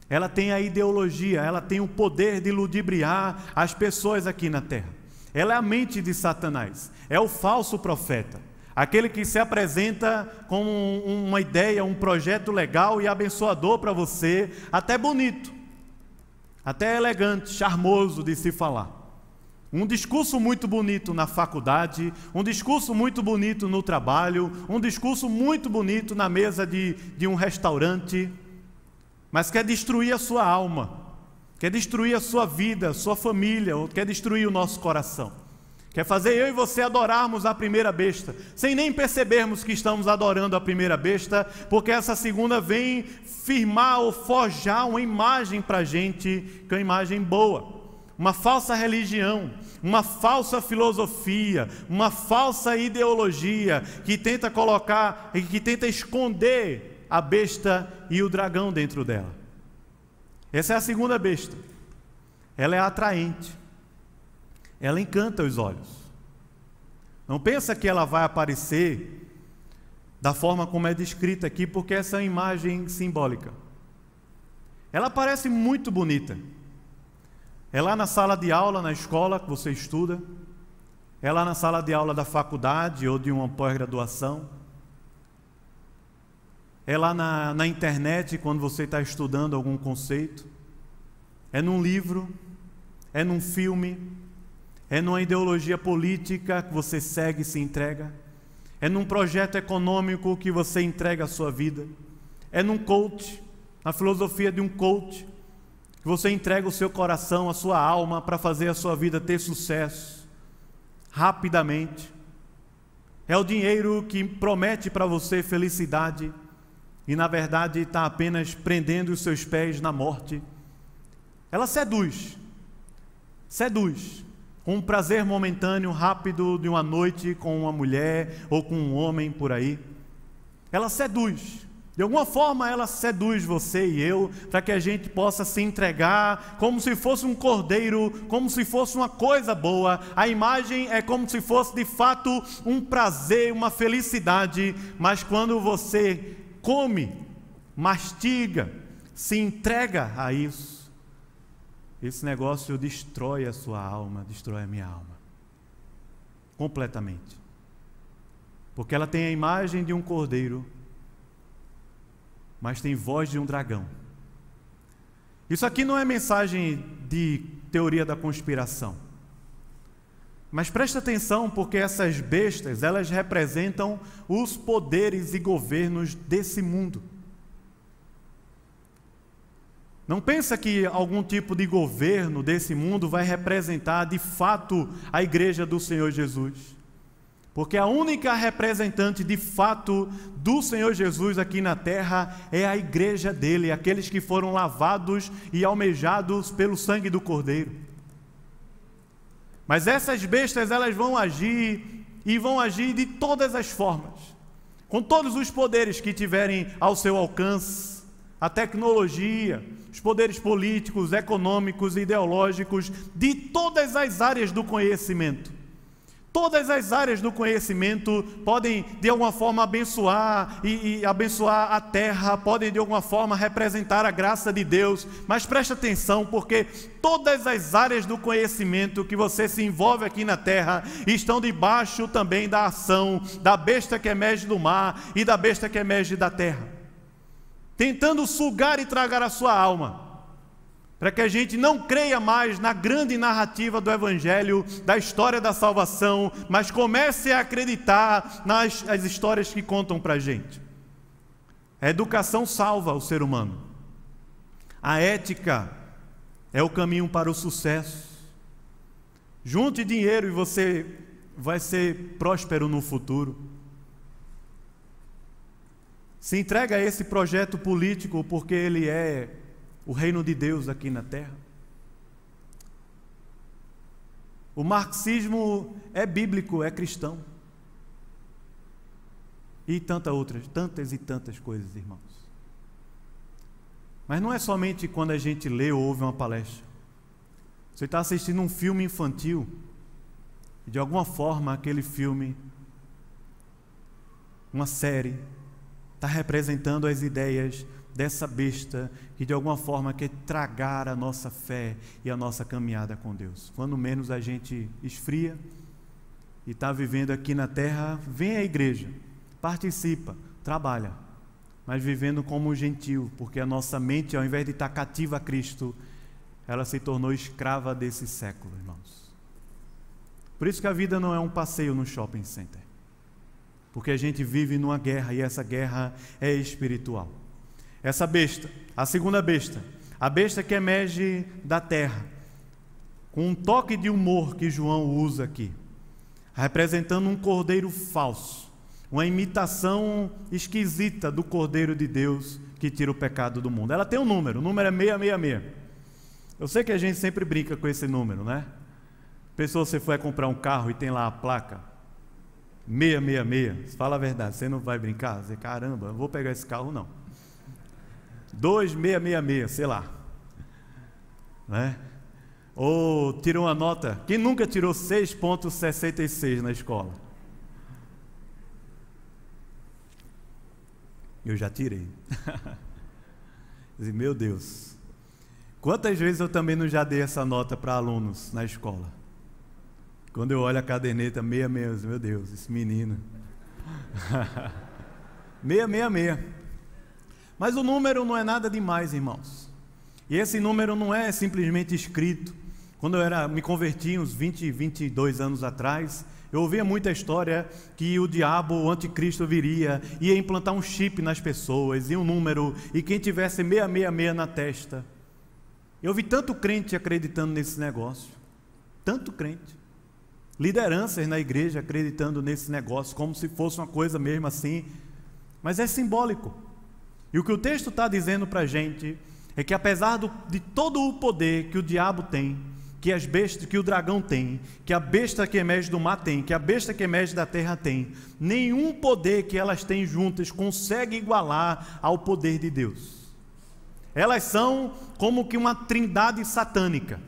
Ela tem a ideologia, ela tem o poder de ludibriar as pessoas aqui na terra. Ela é a mente de Satanás, é o falso profeta. Aquele que se apresenta com uma ideia, um projeto legal e abençoador para você, até bonito, até elegante, charmoso de se falar. Um discurso muito bonito na faculdade, um discurso muito bonito no trabalho, um discurso muito bonito na mesa de, de um restaurante, mas quer destruir a sua alma, quer destruir a sua vida, sua família, quer destruir o nosso coração. Quer fazer eu e você adorarmos a primeira besta, sem nem percebermos que estamos adorando a primeira besta, porque essa segunda vem firmar ou forjar uma imagem para a gente, que é uma imagem boa, uma falsa religião, uma falsa filosofia, uma falsa ideologia que tenta colocar e que tenta esconder a besta e o dragão dentro dela. Essa é a segunda besta. Ela é atraente ela encanta os olhos. Não pensa que ela vai aparecer da forma como é descrita aqui, porque essa é uma imagem simbólica. Ela parece muito bonita. É lá na sala de aula, na escola que você estuda. É lá na sala de aula da faculdade ou de uma pós-graduação. É lá na, na internet quando você está estudando algum conceito. É num livro. É num filme. É numa ideologia política que você segue e se entrega. É num projeto econômico que você entrega a sua vida. É num coach, na filosofia de um coach, que você entrega o seu coração, a sua alma para fazer a sua vida ter sucesso rapidamente. É o dinheiro que promete para você felicidade e na verdade está apenas prendendo os seus pés na morte. Ela seduz, seduz um prazer momentâneo, rápido de uma noite com uma mulher ou com um homem por aí. Ela seduz. De alguma forma ela seduz você e eu para que a gente possa se entregar como se fosse um cordeiro, como se fosse uma coisa boa. A imagem é como se fosse de fato um prazer, uma felicidade, mas quando você come, mastiga, se entrega a isso, esse negócio destrói a sua alma, destrói a minha alma. Completamente. Porque ela tem a imagem de um cordeiro, mas tem voz de um dragão. Isso aqui não é mensagem de teoria da conspiração. Mas presta atenção porque essas bestas, elas representam os poderes e governos desse mundo. Não pensa que algum tipo de governo desse mundo vai representar de fato a igreja do Senhor Jesus. Porque a única representante de fato do Senhor Jesus aqui na terra é a igreja dele, aqueles que foram lavados e almejados pelo sangue do Cordeiro. Mas essas bestas elas vão agir e vão agir de todas as formas, com todos os poderes que tiverem ao seu alcance, a tecnologia, os poderes políticos, econômicos, ideológicos, de todas as áreas do conhecimento. Todas as áreas do conhecimento podem de alguma forma abençoar e, e, abençoar a terra, podem de alguma forma representar a graça de Deus, mas preste atenção, porque todas as áreas do conhecimento que você se envolve aqui na terra estão debaixo também da ação da besta que emerge do mar e da besta que emerge da terra tentando sugar e tragar a sua alma, para que a gente não creia mais na grande narrativa do Evangelho, da história da salvação, mas comece a acreditar nas as histórias que contam para a gente. A educação salva o ser humano, a ética é o caminho para o sucesso. Junte dinheiro e você vai ser próspero no futuro. Se entrega a esse projeto político porque ele é o reino de Deus aqui na terra. O marxismo é bíblico, é cristão. E tantas outras, tantas e tantas coisas, irmãos. Mas não é somente quando a gente lê ou ouve uma palestra. Você está assistindo um filme infantil e de alguma forma aquele filme, uma série, está representando as ideias dessa besta que de alguma forma quer tragar a nossa fé e a nossa caminhada com Deus. Quando menos a gente esfria e está vivendo aqui na terra, vem à igreja, participa, trabalha, mas vivendo como um gentil, porque a nossa mente, ao invés de estar cativa a Cristo, ela se tornou escrava desse século, irmãos. Por isso que a vida não é um passeio no shopping center porque a gente vive numa guerra e essa guerra é espiritual. Essa besta, a segunda besta, a besta que emerge da terra, com um toque de humor que João usa aqui, representando um cordeiro falso, uma imitação esquisita do cordeiro de Deus que tira o pecado do mundo. Ela tem um número, o número é 666. Eu sei que a gente sempre brinca com esse número, né? Pessoa, você foi comprar um carro e tem lá a placa 666. Fala a verdade, você não vai brincar? Você, caramba, não vou pegar esse carro não. 2666, sei lá. Né? Ou tirou uma nota. Quem nunca tirou 6,66 na escola? Eu já tirei. Meu Deus. Quantas vezes eu também não já dei essa nota para alunos na escola? Quando eu olho a caderneta 666, meu Deus, esse menino. 666. Mas o número não é nada demais, irmãos. E esse número não é simplesmente escrito. Quando eu era, me converti uns 20, 22 anos atrás, eu ouvia muita história que o diabo, o anticristo, viria, ia implantar um chip nas pessoas, e um número, e quem tivesse 666 na testa. Eu vi tanto crente acreditando nesse negócio, tanto crente. Lideranças na igreja acreditando nesse negócio, como se fosse uma coisa mesmo assim, mas é simbólico. E o que o texto está dizendo para a gente é que apesar do, de todo o poder que o diabo tem, que as bestas, que o dragão tem, que a besta que emerge do mar tem, que a besta que emerge da terra tem, nenhum poder que elas têm juntas consegue igualar ao poder de Deus. Elas são como que uma trindade satânica.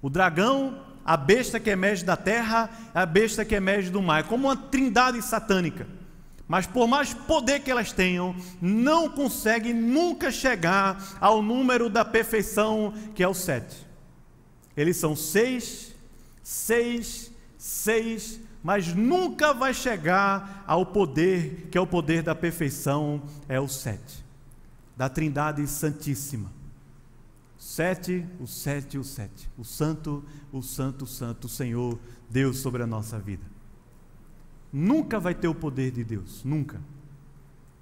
O dragão, a besta que emerge da terra, a besta que emerge do mar, é como uma trindade satânica. Mas por mais poder que elas tenham, não conseguem nunca chegar ao número da perfeição que é o sete. Eles são seis, seis, seis, mas nunca vai chegar ao poder que é o poder da perfeição, é o sete, da Trindade Santíssima. Sete, o sete, o sete, o Santo, o Santo, o Santo, o Senhor, Deus sobre a nossa vida. Nunca vai ter o poder de Deus, nunca.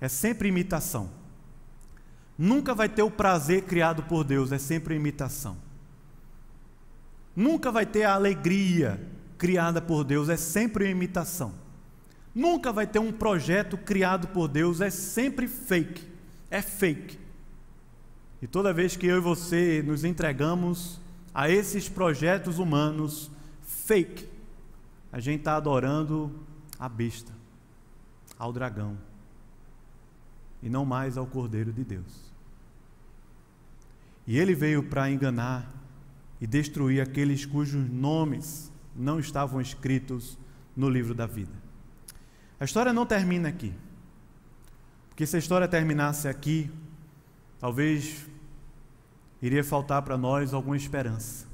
É sempre imitação. Nunca vai ter o prazer criado por Deus, é sempre imitação. Nunca vai ter a alegria criada por Deus, é sempre imitação. Nunca vai ter um projeto criado por Deus, é sempre fake. É fake. E toda vez que eu e você nos entregamos a esses projetos humanos fake, a gente está adorando a besta, ao dragão, e não mais ao Cordeiro de Deus. E ele veio para enganar e destruir aqueles cujos nomes não estavam escritos no livro da vida. A história não termina aqui. Porque se a história terminasse aqui, talvez iria faltar para nós alguma esperança.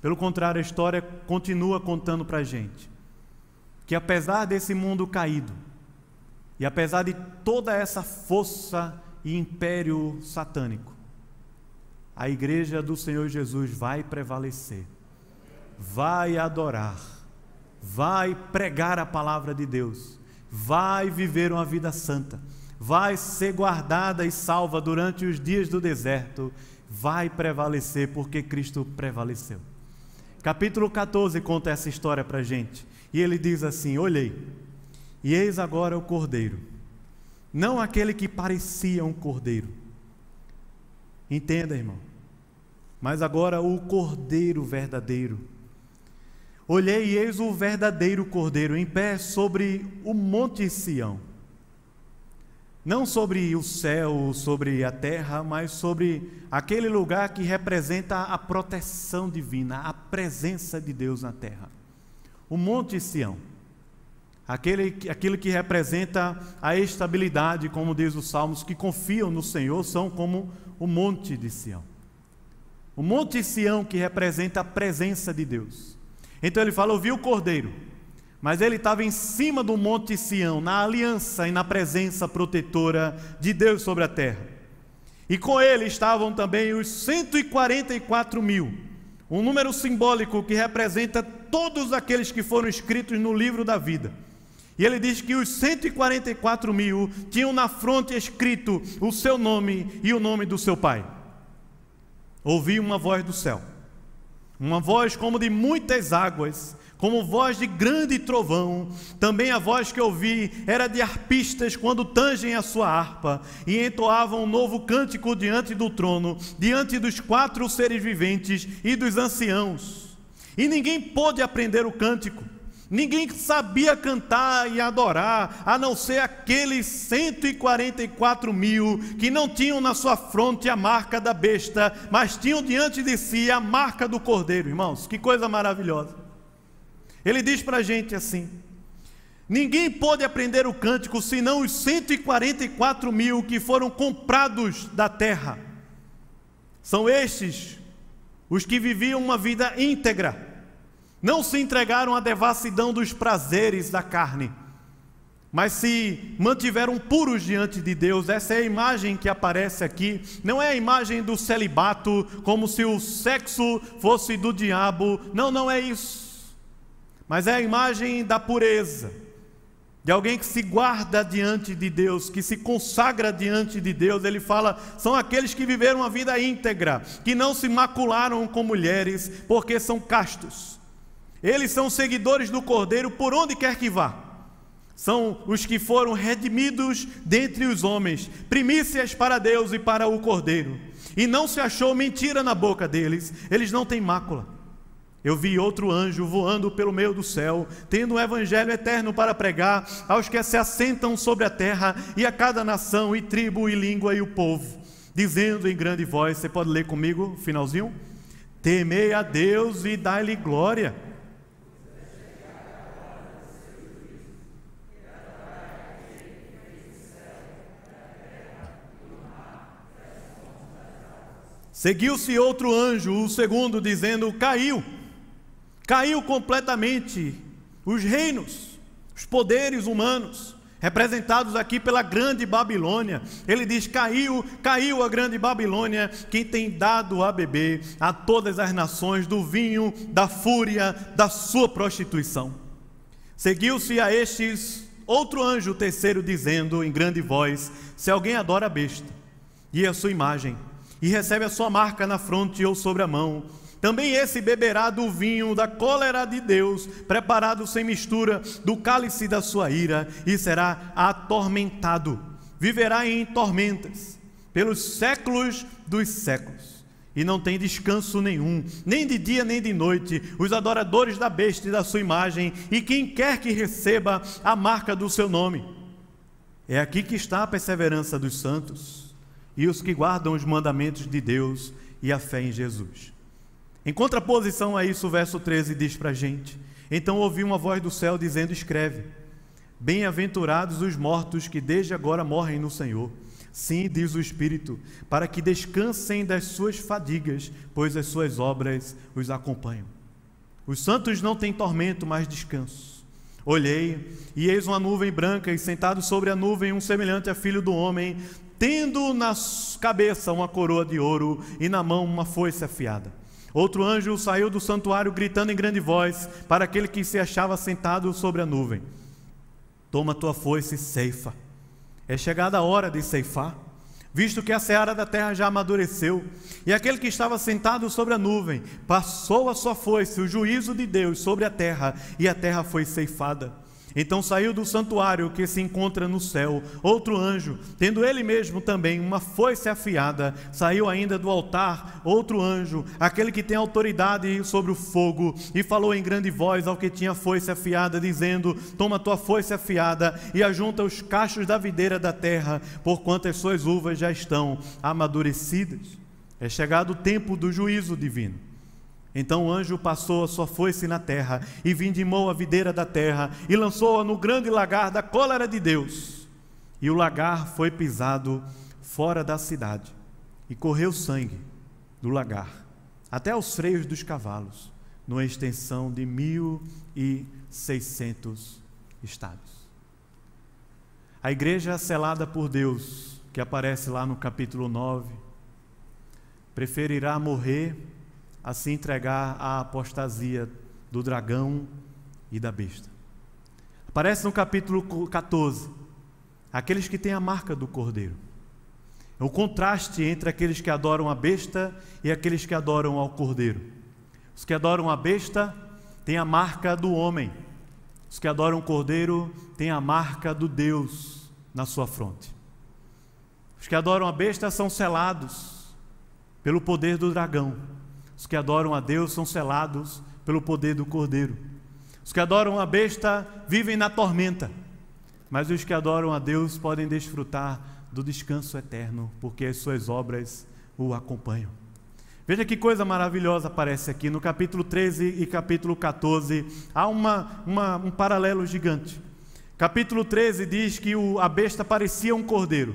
Pelo contrário, a história continua contando para a gente que apesar desse mundo caído, e apesar de toda essa força e império satânico, a igreja do Senhor Jesus vai prevalecer, vai adorar, vai pregar a palavra de Deus, vai viver uma vida santa, vai ser guardada e salva durante os dias do deserto, vai prevalecer porque Cristo prevaleceu. Capítulo 14 conta essa história para a gente. E ele diz assim: Olhei, e eis agora o cordeiro, não aquele que parecia um cordeiro. Entenda, irmão. Mas agora o cordeiro verdadeiro. Olhei e eis o verdadeiro cordeiro em pé sobre o monte Sião. Não sobre o céu, sobre a terra, mas sobre aquele lugar que representa a proteção divina, a presença de Deus na terra o Monte Sião. Aquele, aquilo que representa a estabilidade, como diz os Salmos, que confiam no Senhor são como o Monte de Sião. O Monte Sião que representa a presença de Deus. Então ele fala: ouviu o cordeiro, mas ele estava em cima do Monte Sião, na aliança e na presença protetora de Deus sobre a terra. E com ele estavam também os 144 mil um número simbólico que representa todos aqueles que foram escritos no livro da vida. E ele diz que os 144 mil tinham na fronte escrito o seu nome e o nome do seu pai. Ouvi uma voz do céu, uma voz como de muitas águas, como voz de grande trovão. Também a voz que ouvi era de arpistas quando tangem a sua harpa e entoavam um novo cântico diante do trono, diante dos quatro seres viventes e dos anciãos. E ninguém pôde aprender o cântico. Ninguém sabia cantar e adorar, a não ser aqueles 144 mil que não tinham na sua fronte a marca da besta, mas tinham diante de si a marca do cordeiro, irmãos. Que coisa maravilhosa. Ele diz para a gente assim: ninguém pode aprender o cântico senão os 144 mil que foram comprados da terra. São estes os que viviam uma vida íntegra, não se entregaram à devassidão dos prazeres da carne, mas se mantiveram puros diante de Deus. Essa é a imagem que aparece aqui. Não é a imagem do celibato, como se o sexo fosse do diabo. Não, não é isso. Mas é a imagem da pureza de alguém que se guarda diante de Deus, que se consagra diante de Deus. Ele fala: são aqueles que viveram uma vida íntegra, que não se macularam com mulheres, porque são castos. Eles são seguidores do Cordeiro por onde quer que vá. São os que foram redimidos dentre os homens, primícias para Deus e para o Cordeiro. E não se achou mentira na boca deles, eles não têm mácula. Eu vi outro anjo voando pelo meio do céu, tendo um evangelho eterno para pregar aos que se assentam sobre a terra e a cada nação e tribo e língua e o povo, dizendo em grande voz: Você pode ler comigo, finalzinho? Temei a Deus e dai-lhe glória. Seguiu-se outro anjo, o segundo, dizendo: Caiu Caiu completamente os reinos, os poderes humanos, representados aqui pela grande Babilônia. Ele diz: caiu, caiu a grande Babilônia, quem tem dado a beber a todas as nações do vinho da fúria da sua prostituição. Seguiu-se a estes outro anjo, o terceiro, dizendo em grande voz: Se alguém adora a besta e a sua imagem, e recebe a sua marca na fronte ou sobre a mão, também esse beberá do vinho da cólera de Deus, preparado sem mistura, do cálice da sua ira, e será atormentado. Viverá em tormentas, pelos séculos dos séculos. E não tem descanso nenhum, nem de dia nem de noite, os adoradores da besta e da sua imagem, e quem quer que receba a marca do seu nome. É aqui que está a perseverança dos santos e os que guardam os mandamentos de Deus e a fé em Jesus. Em contraposição a isso, o verso 13 diz para a gente: Então ouvi uma voz do céu dizendo: Escreve, bem-aventurados os mortos que desde agora morrem no Senhor. Sim, diz o Espírito, para que descansem das suas fadigas, pois as suas obras os acompanham. Os santos não têm tormento, mas descanso. Olhei, e eis uma nuvem branca, e sentado sobre a nuvem um semelhante a filho do homem, tendo na cabeça uma coroa de ouro e na mão uma foice afiada. Outro anjo saiu do santuário gritando em grande voz para aquele que se achava sentado sobre a nuvem: Toma tua foice e ceifa. É chegada a hora de ceifar, visto que a seara da terra já amadureceu, e aquele que estava sentado sobre a nuvem passou a sua foice, o juízo de Deus sobre a terra, e a terra foi ceifada. Então saiu do santuário que se encontra no céu outro anjo, tendo ele mesmo também uma foice afiada. Saiu ainda do altar outro anjo, aquele que tem autoridade sobre o fogo, e falou em grande voz ao que tinha foice afiada, dizendo: Toma tua foice afiada e ajunta os cachos da videira da terra, porquanto as suas uvas já estão amadurecidas. É chegado o tempo do juízo divino. Então o anjo passou a sua foice na terra e vindimou a videira da terra e lançou-a no grande lagar da cólera de Deus. E o lagar foi pisado fora da cidade e correu sangue do lagar até os freios dos cavalos, numa extensão de mil e seiscentos estados. A igreja selada por Deus, que aparece lá no capítulo 9, preferirá morrer a se entregar à apostasia do dragão e da besta. Aparece no capítulo 14, aqueles que têm a marca do cordeiro. É o contraste entre aqueles que adoram a besta e aqueles que adoram ao cordeiro. Os que adoram a besta têm a marca do homem. Os que adoram o cordeiro têm a marca do Deus na sua fronte. Os que adoram a besta são selados pelo poder do dragão. Os que adoram a Deus são selados pelo poder do Cordeiro. Os que adoram a besta vivem na tormenta, mas os que adoram a Deus podem desfrutar do descanso eterno, porque as suas obras o acompanham. Veja que coisa maravilhosa aparece aqui no capítulo 13 e capítulo 14. Há uma, uma, um paralelo gigante. Capítulo 13 diz que o, a besta parecia um cordeiro.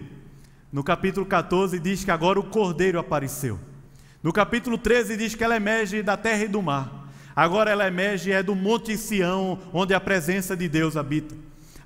No capítulo 14 diz que agora o cordeiro apareceu. No capítulo 13 diz que ela emerge da terra e do mar. Agora ela emerge é do Monte Sião, onde a presença de Deus habita.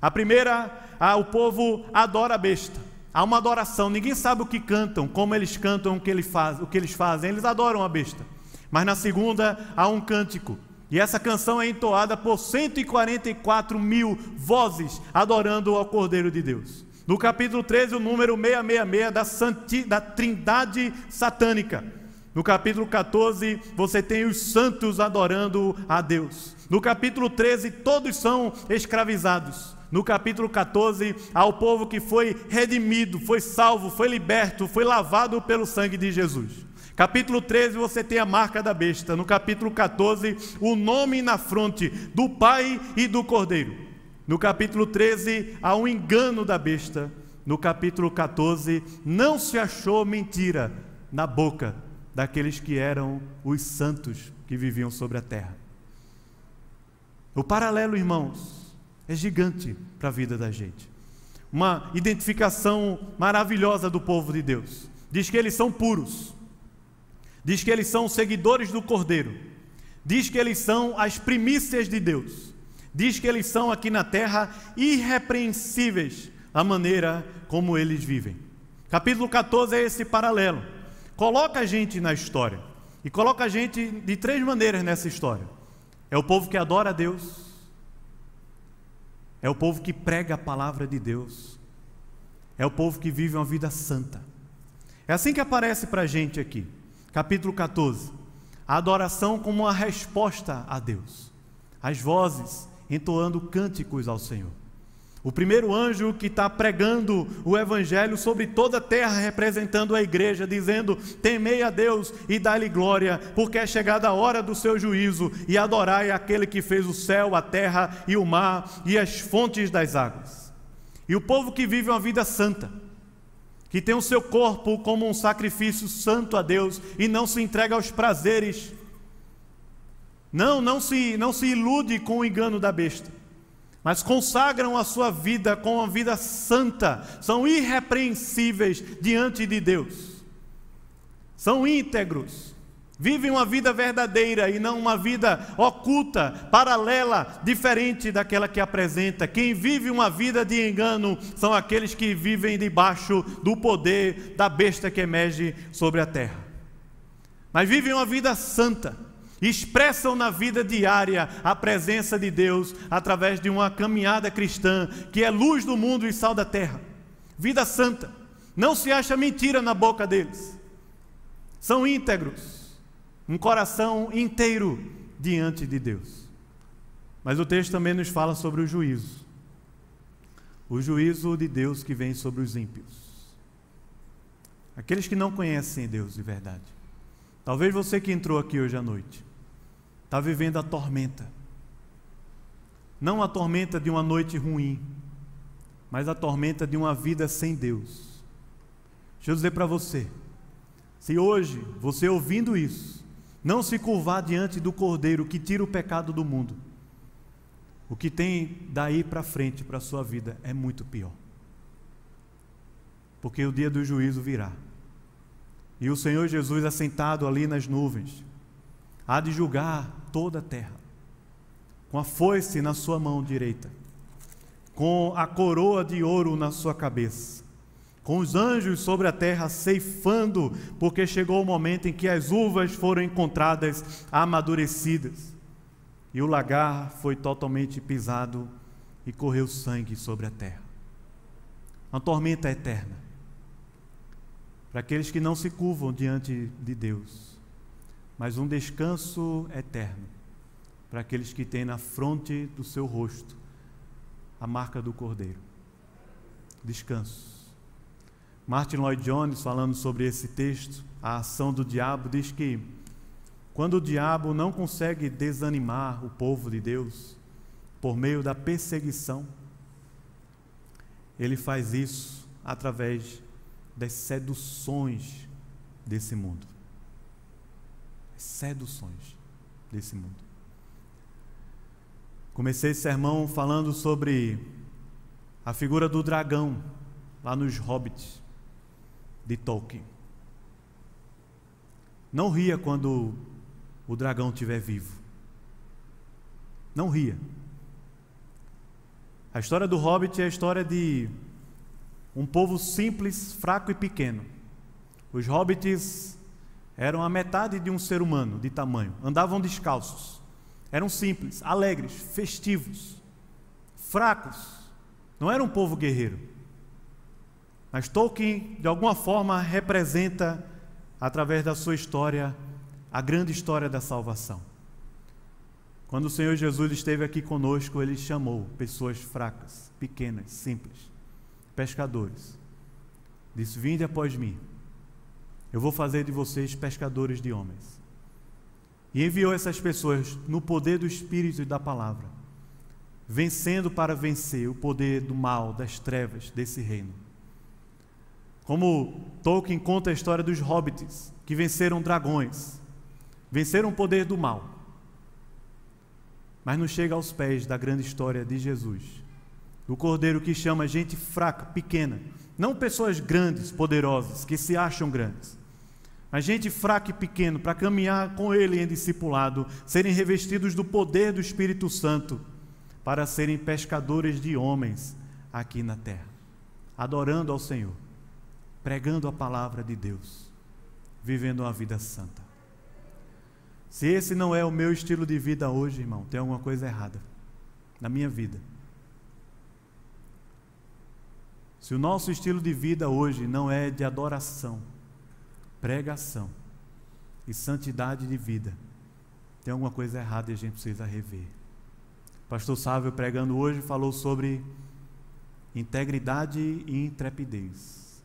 A primeira, a, o povo adora a besta. Há uma adoração, ninguém sabe o que cantam, como eles cantam, o que, faz, o que eles fazem, eles adoram a besta. Mas na segunda há um cântico, e essa canção é entoada por 144 mil vozes adorando ao Cordeiro de Deus. No capítulo 13, o número 666 da, Santi, da Trindade Satânica. No capítulo 14, você tem os santos adorando a Deus. No capítulo 13, todos são escravizados. No capítulo 14, há o povo que foi redimido, foi salvo, foi liberto, foi lavado pelo sangue de Jesus. Capítulo 13, você tem a marca da besta. No capítulo 14, o nome na fronte do Pai e do Cordeiro. No capítulo 13, há um engano da besta. No capítulo 14, não se achou mentira na boca daqueles que eram os santos que viviam sobre a terra. O paralelo, irmãos, é gigante para a vida da gente. Uma identificação maravilhosa do povo de Deus. Diz que eles são puros. Diz que eles são seguidores do Cordeiro. Diz que eles são as primícias de Deus. Diz que eles são aqui na terra irrepreensíveis a maneira como eles vivem. Capítulo 14 é esse paralelo coloca a gente na história. E coloca a gente de três maneiras nessa história: é o povo que adora a Deus, é o povo que prega a palavra de Deus, é o povo que vive uma vida santa. É assim que aparece para a gente aqui, capítulo 14. A adoração como uma resposta a Deus, as vozes entoando cânticos ao Senhor. O primeiro anjo que está pregando o evangelho sobre toda a terra, representando a igreja, dizendo: Temei a Deus e dá-lhe glória, porque é chegada a hora do seu juízo, e adorai aquele que fez o céu, a terra e o mar e as fontes das águas. E o povo que vive uma vida santa, que tem o seu corpo como um sacrifício santo a Deus e não se entrega aos prazeres. Não, não se, não se ilude com o engano da besta mas consagram a sua vida com uma vida santa, são irrepreensíveis diante de Deus, são íntegros, vivem uma vida verdadeira e não uma vida oculta, paralela, diferente daquela que apresenta. Quem vive uma vida de engano são aqueles que vivem debaixo do poder da besta que emerge sobre a terra, mas vivem uma vida santa expressam na vida diária a presença de Deus através de uma caminhada cristã que é luz do mundo e sal da terra. Vida santa. Não se acha mentira na boca deles. São íntegros, um coração inteiro diante de Deus. Mas o texto também nos fala sobre o juízo. O juízo de Deus que vem sobre os ímpios. Aqueles que não conhecem Deus de verdade. Talvez você que entrou aqui hoje à noite está vivendo a tormenta. Não a tormenta de uma noite ruim, mas a tormenta de uma vida sem Deus. Deixa eu dizer para você: se hoje você ouvindo isso, não se curvar diante do Cordeiro que tira o pecado do mundo, o que tem daí para frente para a sua vida é muito pior. Porque o dia do juízo virá. E o Senhor Jesus assentado ali nas nuvens, há de julgar toda a terra, com a foice na sua mão direita, com a coroa de ouro na sua cabeça, com os anjos sobre a terra ceifando, porque chegou o momento em que as uvas foram encontradas amadurecidas, e o lagar foi totalmente pisado e correu sangue sobre a terra. Uma tormenta eterna. Para aqueles que não se curvam diante de Deus mas um descanso eterno para aqueles que têm na fronte do seu rosto a marca do Cordeiro. Descanso. Martin Lloyd Jones, falando sobre esse texto, a ação do diabo, diz que quando o diabo não consegue desanimar o povo de Deus por meio da perseguição, ele faz isso através das seduções desse mundo seduções desse mundo. Comecei esse sermão falando sobre a figura do dragão lá nos Hobbits de Tolkien. Não ria quando o dragão estiver vivo. Não ria. A história do hobbit é a história de um povo simples, fraco e pequeno. Os hobbits eram a metade de um ser humano de tamanho, andavam descalços, eram simples, alegres, festivos, fracos, não era um povo guerreiro. Mas Tolkien, de alguma forma, representa, através da sua história, a grande história da salvação. Quando o Senhor Jesus esteve aqui conosco, ele chamou pessoas fracas, pequenas, simples, pescadores. Disse: Vinde após mim, eu vou fazer de vocês pescadores de homens. E enviou essas pessoas no poder do Espírito e da palavra, vencendo para vencer o poder do mal, das trevas desse reino. Como Tolkien conta a história dos hobbits que venceram dragões, venceram o poder do mal mas não chega aos pés da grande história de Jesus. O Cordeiro que chama gente fraca, pequena, não pessoas grandes, poderosas, que se acham grandes, mas gente fraca e pequena para caminhar com Ele em discipulado, serem revestidos do poder do Espírito Santo, para serem pescadores de homens aqui na terra, adorando ao Senhor, pregando a palavra de Deus, vivendo uma vida santa. Se esse não é o meu estilo de vida hoje, irmão, tem alguma coisa errada na minha vida. Se o nosso estilo de vida hoje não é de adoração, pregação e santidade de vida, tem alguma coisa errada e a gente precisa rever. O pastor Sávio pregando hoje falou sobre integridade e intrepidez.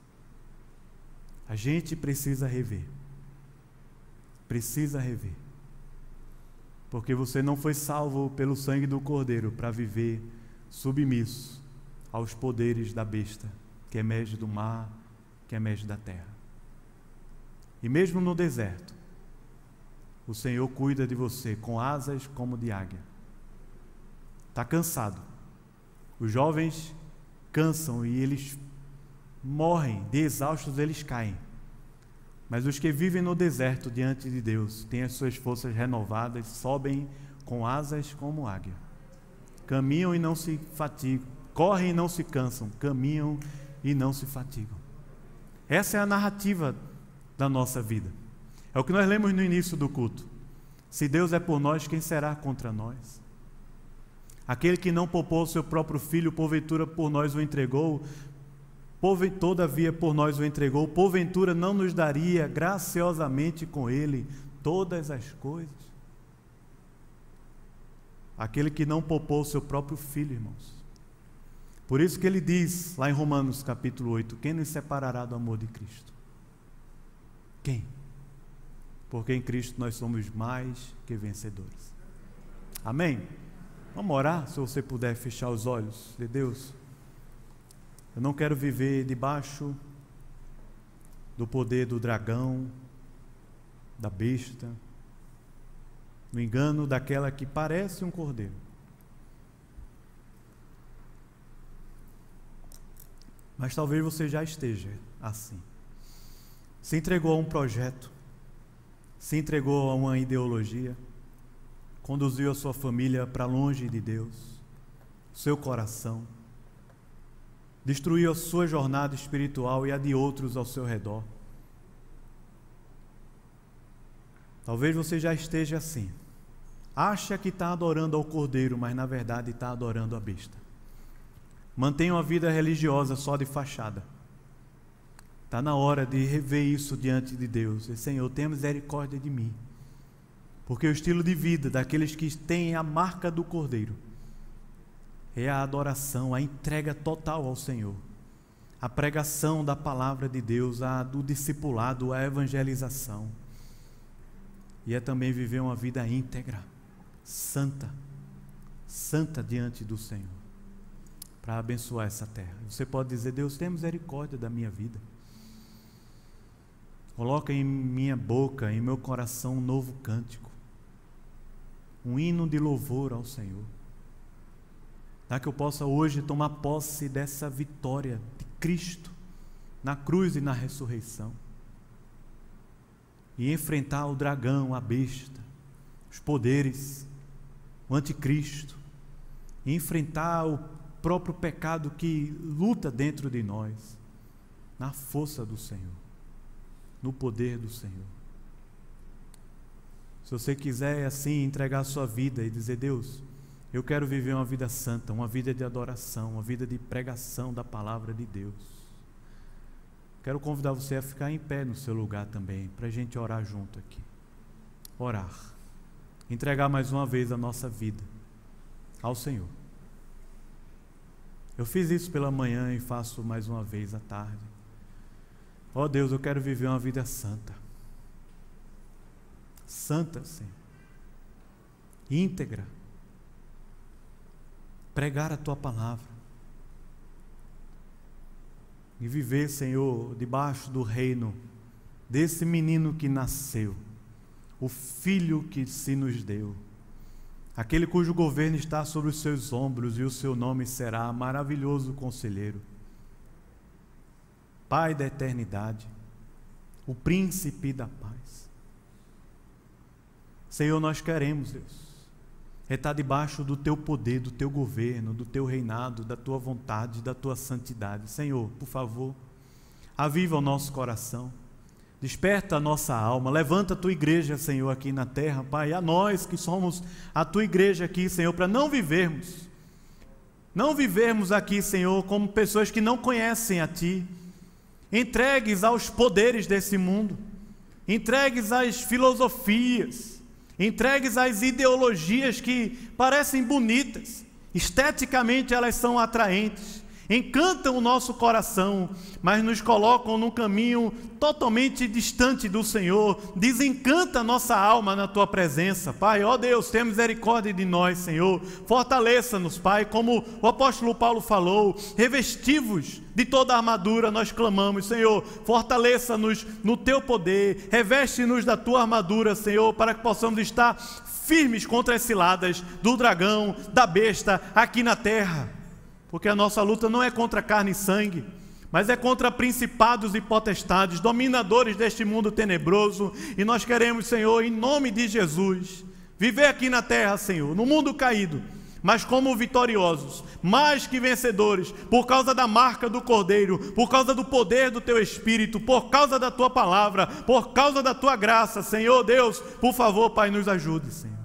A gente precisa rever. Precisa rever porque você não foi salvo pelo sangue do Cordeiro para viver submisso aos poderes da besta, que emerge do mar, que emerge da terra. E mesmo no deserto, o Senhor cuida de você com asas como de águia. Está cansado. Os jovens cansam e eles morrem, de exaustos eles caem. Mas os que vivem no deserto diante de Deus têm as suas forças renovadas, sobem com asas como águia. Caminham e não se fatigam, correm e não se cansam, caminham e não se fatigam. Essa é a narrativa da nossa vida. É o que nós lemos no início do culto. Se Deus é por nós, quem será contra nós? Aquele que não poupou o seu próprio filho, porventura por nós o entregou, todavia por nós o entregou, porventura não nos daria graciosamente com ele todas as coisas? Aquele que não poupou o seu próprio filho, irmãos. Por isso que ele diz lá em Romanos capítulo 8: Quem nos separará do amor de Cristo? Quem? Porque em Cristo nós somos mais que vencedores. Amém? Vamos orar, se você puder fechar os olhos de Deus. Eu não quero viver debaixo do poder do dragão, da besta, no engano daquela que parece um cordeiro. Mas talvez você já esteja assim. Se entregou a um projeto, se entregou a uma ideologia, conduziu a sua família para longe de Deus, seu coração destruiu a sua jornada espiritual e a de outros ao seu redor. Talvez você já esteja assim. Acha que está adorando ao Cordeiro, mas na verdade está adorando a besta. Mantenha uma vida religiosa só de fachada. Está na hora de rever isso diante de Deus. E, Senhor, tenha misericórdia de mim. Porque o estilo de vida daqueles que têm a marca do Cordeiro é a adoração, a entrega total ao Senhor. A pregação da palavra de Deus, a do discipulado, a evangelização. E é também viver uma vida íntegra, santa, santa diante do Senhor, para abençoar essa terra. Você pode dizer: Deus, tem misericórdia da minha vida. Coloca em minha boca, em meu coração, um novo cântico, um hino de louvor ao Senhor. Tá? Que eu possa hoje tomar posse dessa vitória de Cristo na cruz e na ressurreição. e enfrentar o dragão, a besta, os poderes, o anticristo, e enfrentar o próprio pecado que luta dentro de nós, na força do Senhor, no poder do Senhor. Se você quiser assim entregar a sua vida e dizer, Deus, eu quero viver uma vida santa, uma vida de adoração, uma vida de pregação da palavra de Deus. Quero convidar você a ficar em pé no seu lugar também, para a gente orar junto aqui. Orar. Entregar mais uma vez a nossa vida ao Senhor. Eu fiz isso pela manhã e faço mais uma vez à tarde. Ó oh Deus, eu quero viver uma vida santa. Santa, Senhor, íntegra, pregar a tua palavra. E viver, Senhor, debaixo do reino desse menino que nasceu, o filho que se nos deu, aquele cujo governo está sobre os seus ombros e o seu nome será maravilhoso conselheiro, Pai da eternidade, o príncipe da paz. Senhor, nós queremos, Deus, é estar debaixo do teu poder, do teu governo, do teu reinado, da tua vontade, da tua santidade. Senhor, por favor, aviva o nosso coração, desperta a nossa alma, levanta a tua igreja, Senhor, aqui na terra, Pai, a nós que somos a tua igreja aqui, Senhor, para não vivermos, não vivermos aqui, Senhor, como pessoas que não conhecem a Ti, entregues aos poderes desse mundo, entregues às filosofias, entregues às ideologias que parecem bonitas, esteticamente elas são atraentes, encantam o nosso coração, mas nos colocam num caminho totalmente distante do Senhor, desencanta nossa alma na tua presença. Pai, ó Deus, tenha misericórdia de nós, Senhor. Fortaleça-nos, Pai, como o apóstolo Paulo falou, revestivos de toda a armadura, nós clamamos, Senhor, fortaleça-nos no teu poder, reveste-nos da tua armadura, Senhor, para que possamos estar firmes contra as ciladas do dragão, da besta aqui na terra. Porque a nossa luta não é contra carne e sangue, mas é contra principados e potestades, dominadores deste mundo tenebroso, e nós queremos, Senhor, em nome de Jesus, viver aqui na terra, Senhor, no mundo caído, mas como vitoriosos, mais que vencedores, por causa da marca do Cordeiro, por causa do poder do Teu Espírito, por causa da Tua palavra, por causa da Tua graça, Senhor Deus, por favor, Pai, nos ajude, Senhor.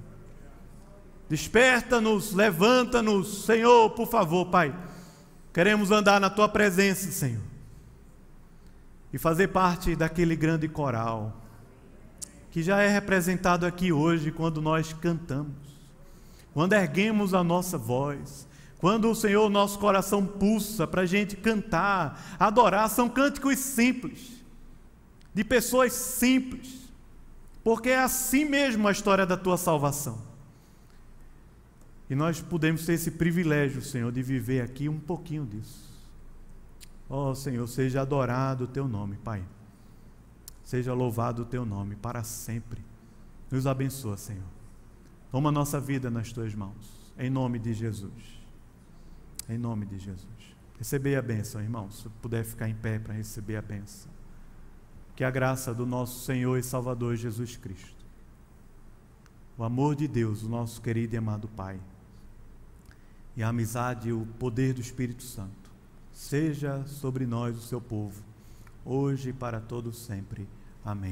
Desperta-nos, levanta-nos, Senhor, por favor, Pai Queremos andar na tua presença, Senhor. E fazer parte daquele grande coral que já é representado aqui hoje quando nós cantamos. Quando erguemos a nossa voz, quando o Senhor, nosso coração pulsa para a gente cantar, adorar, são cânticos simples, de pessoas simples, porque é assim mesmo a história da tua salvação. E nós podemos ter esse privilégio, Senhor, de viver aqui um pouquinho disso. Ó oh, Senhor, seja adorado o teu nome, Pai. Seja louvado o teu nome para sempre. Nos abençoa, Senhor. Toma nossa vida nas tuas mãos. Em nome de Jesus. Em nome de Jesus. Receber a bênção, irmãos. Se puder ficar em pé para receber a bênção. Que a graça do nosso Senhor e Salvador Jesus Cristo, o amor de Deus, o nosso querido e amado Pai e a amizade e o poder do Espírito Santo seja sobre nós, o seu povo, hoje e para todos sempre. Amém.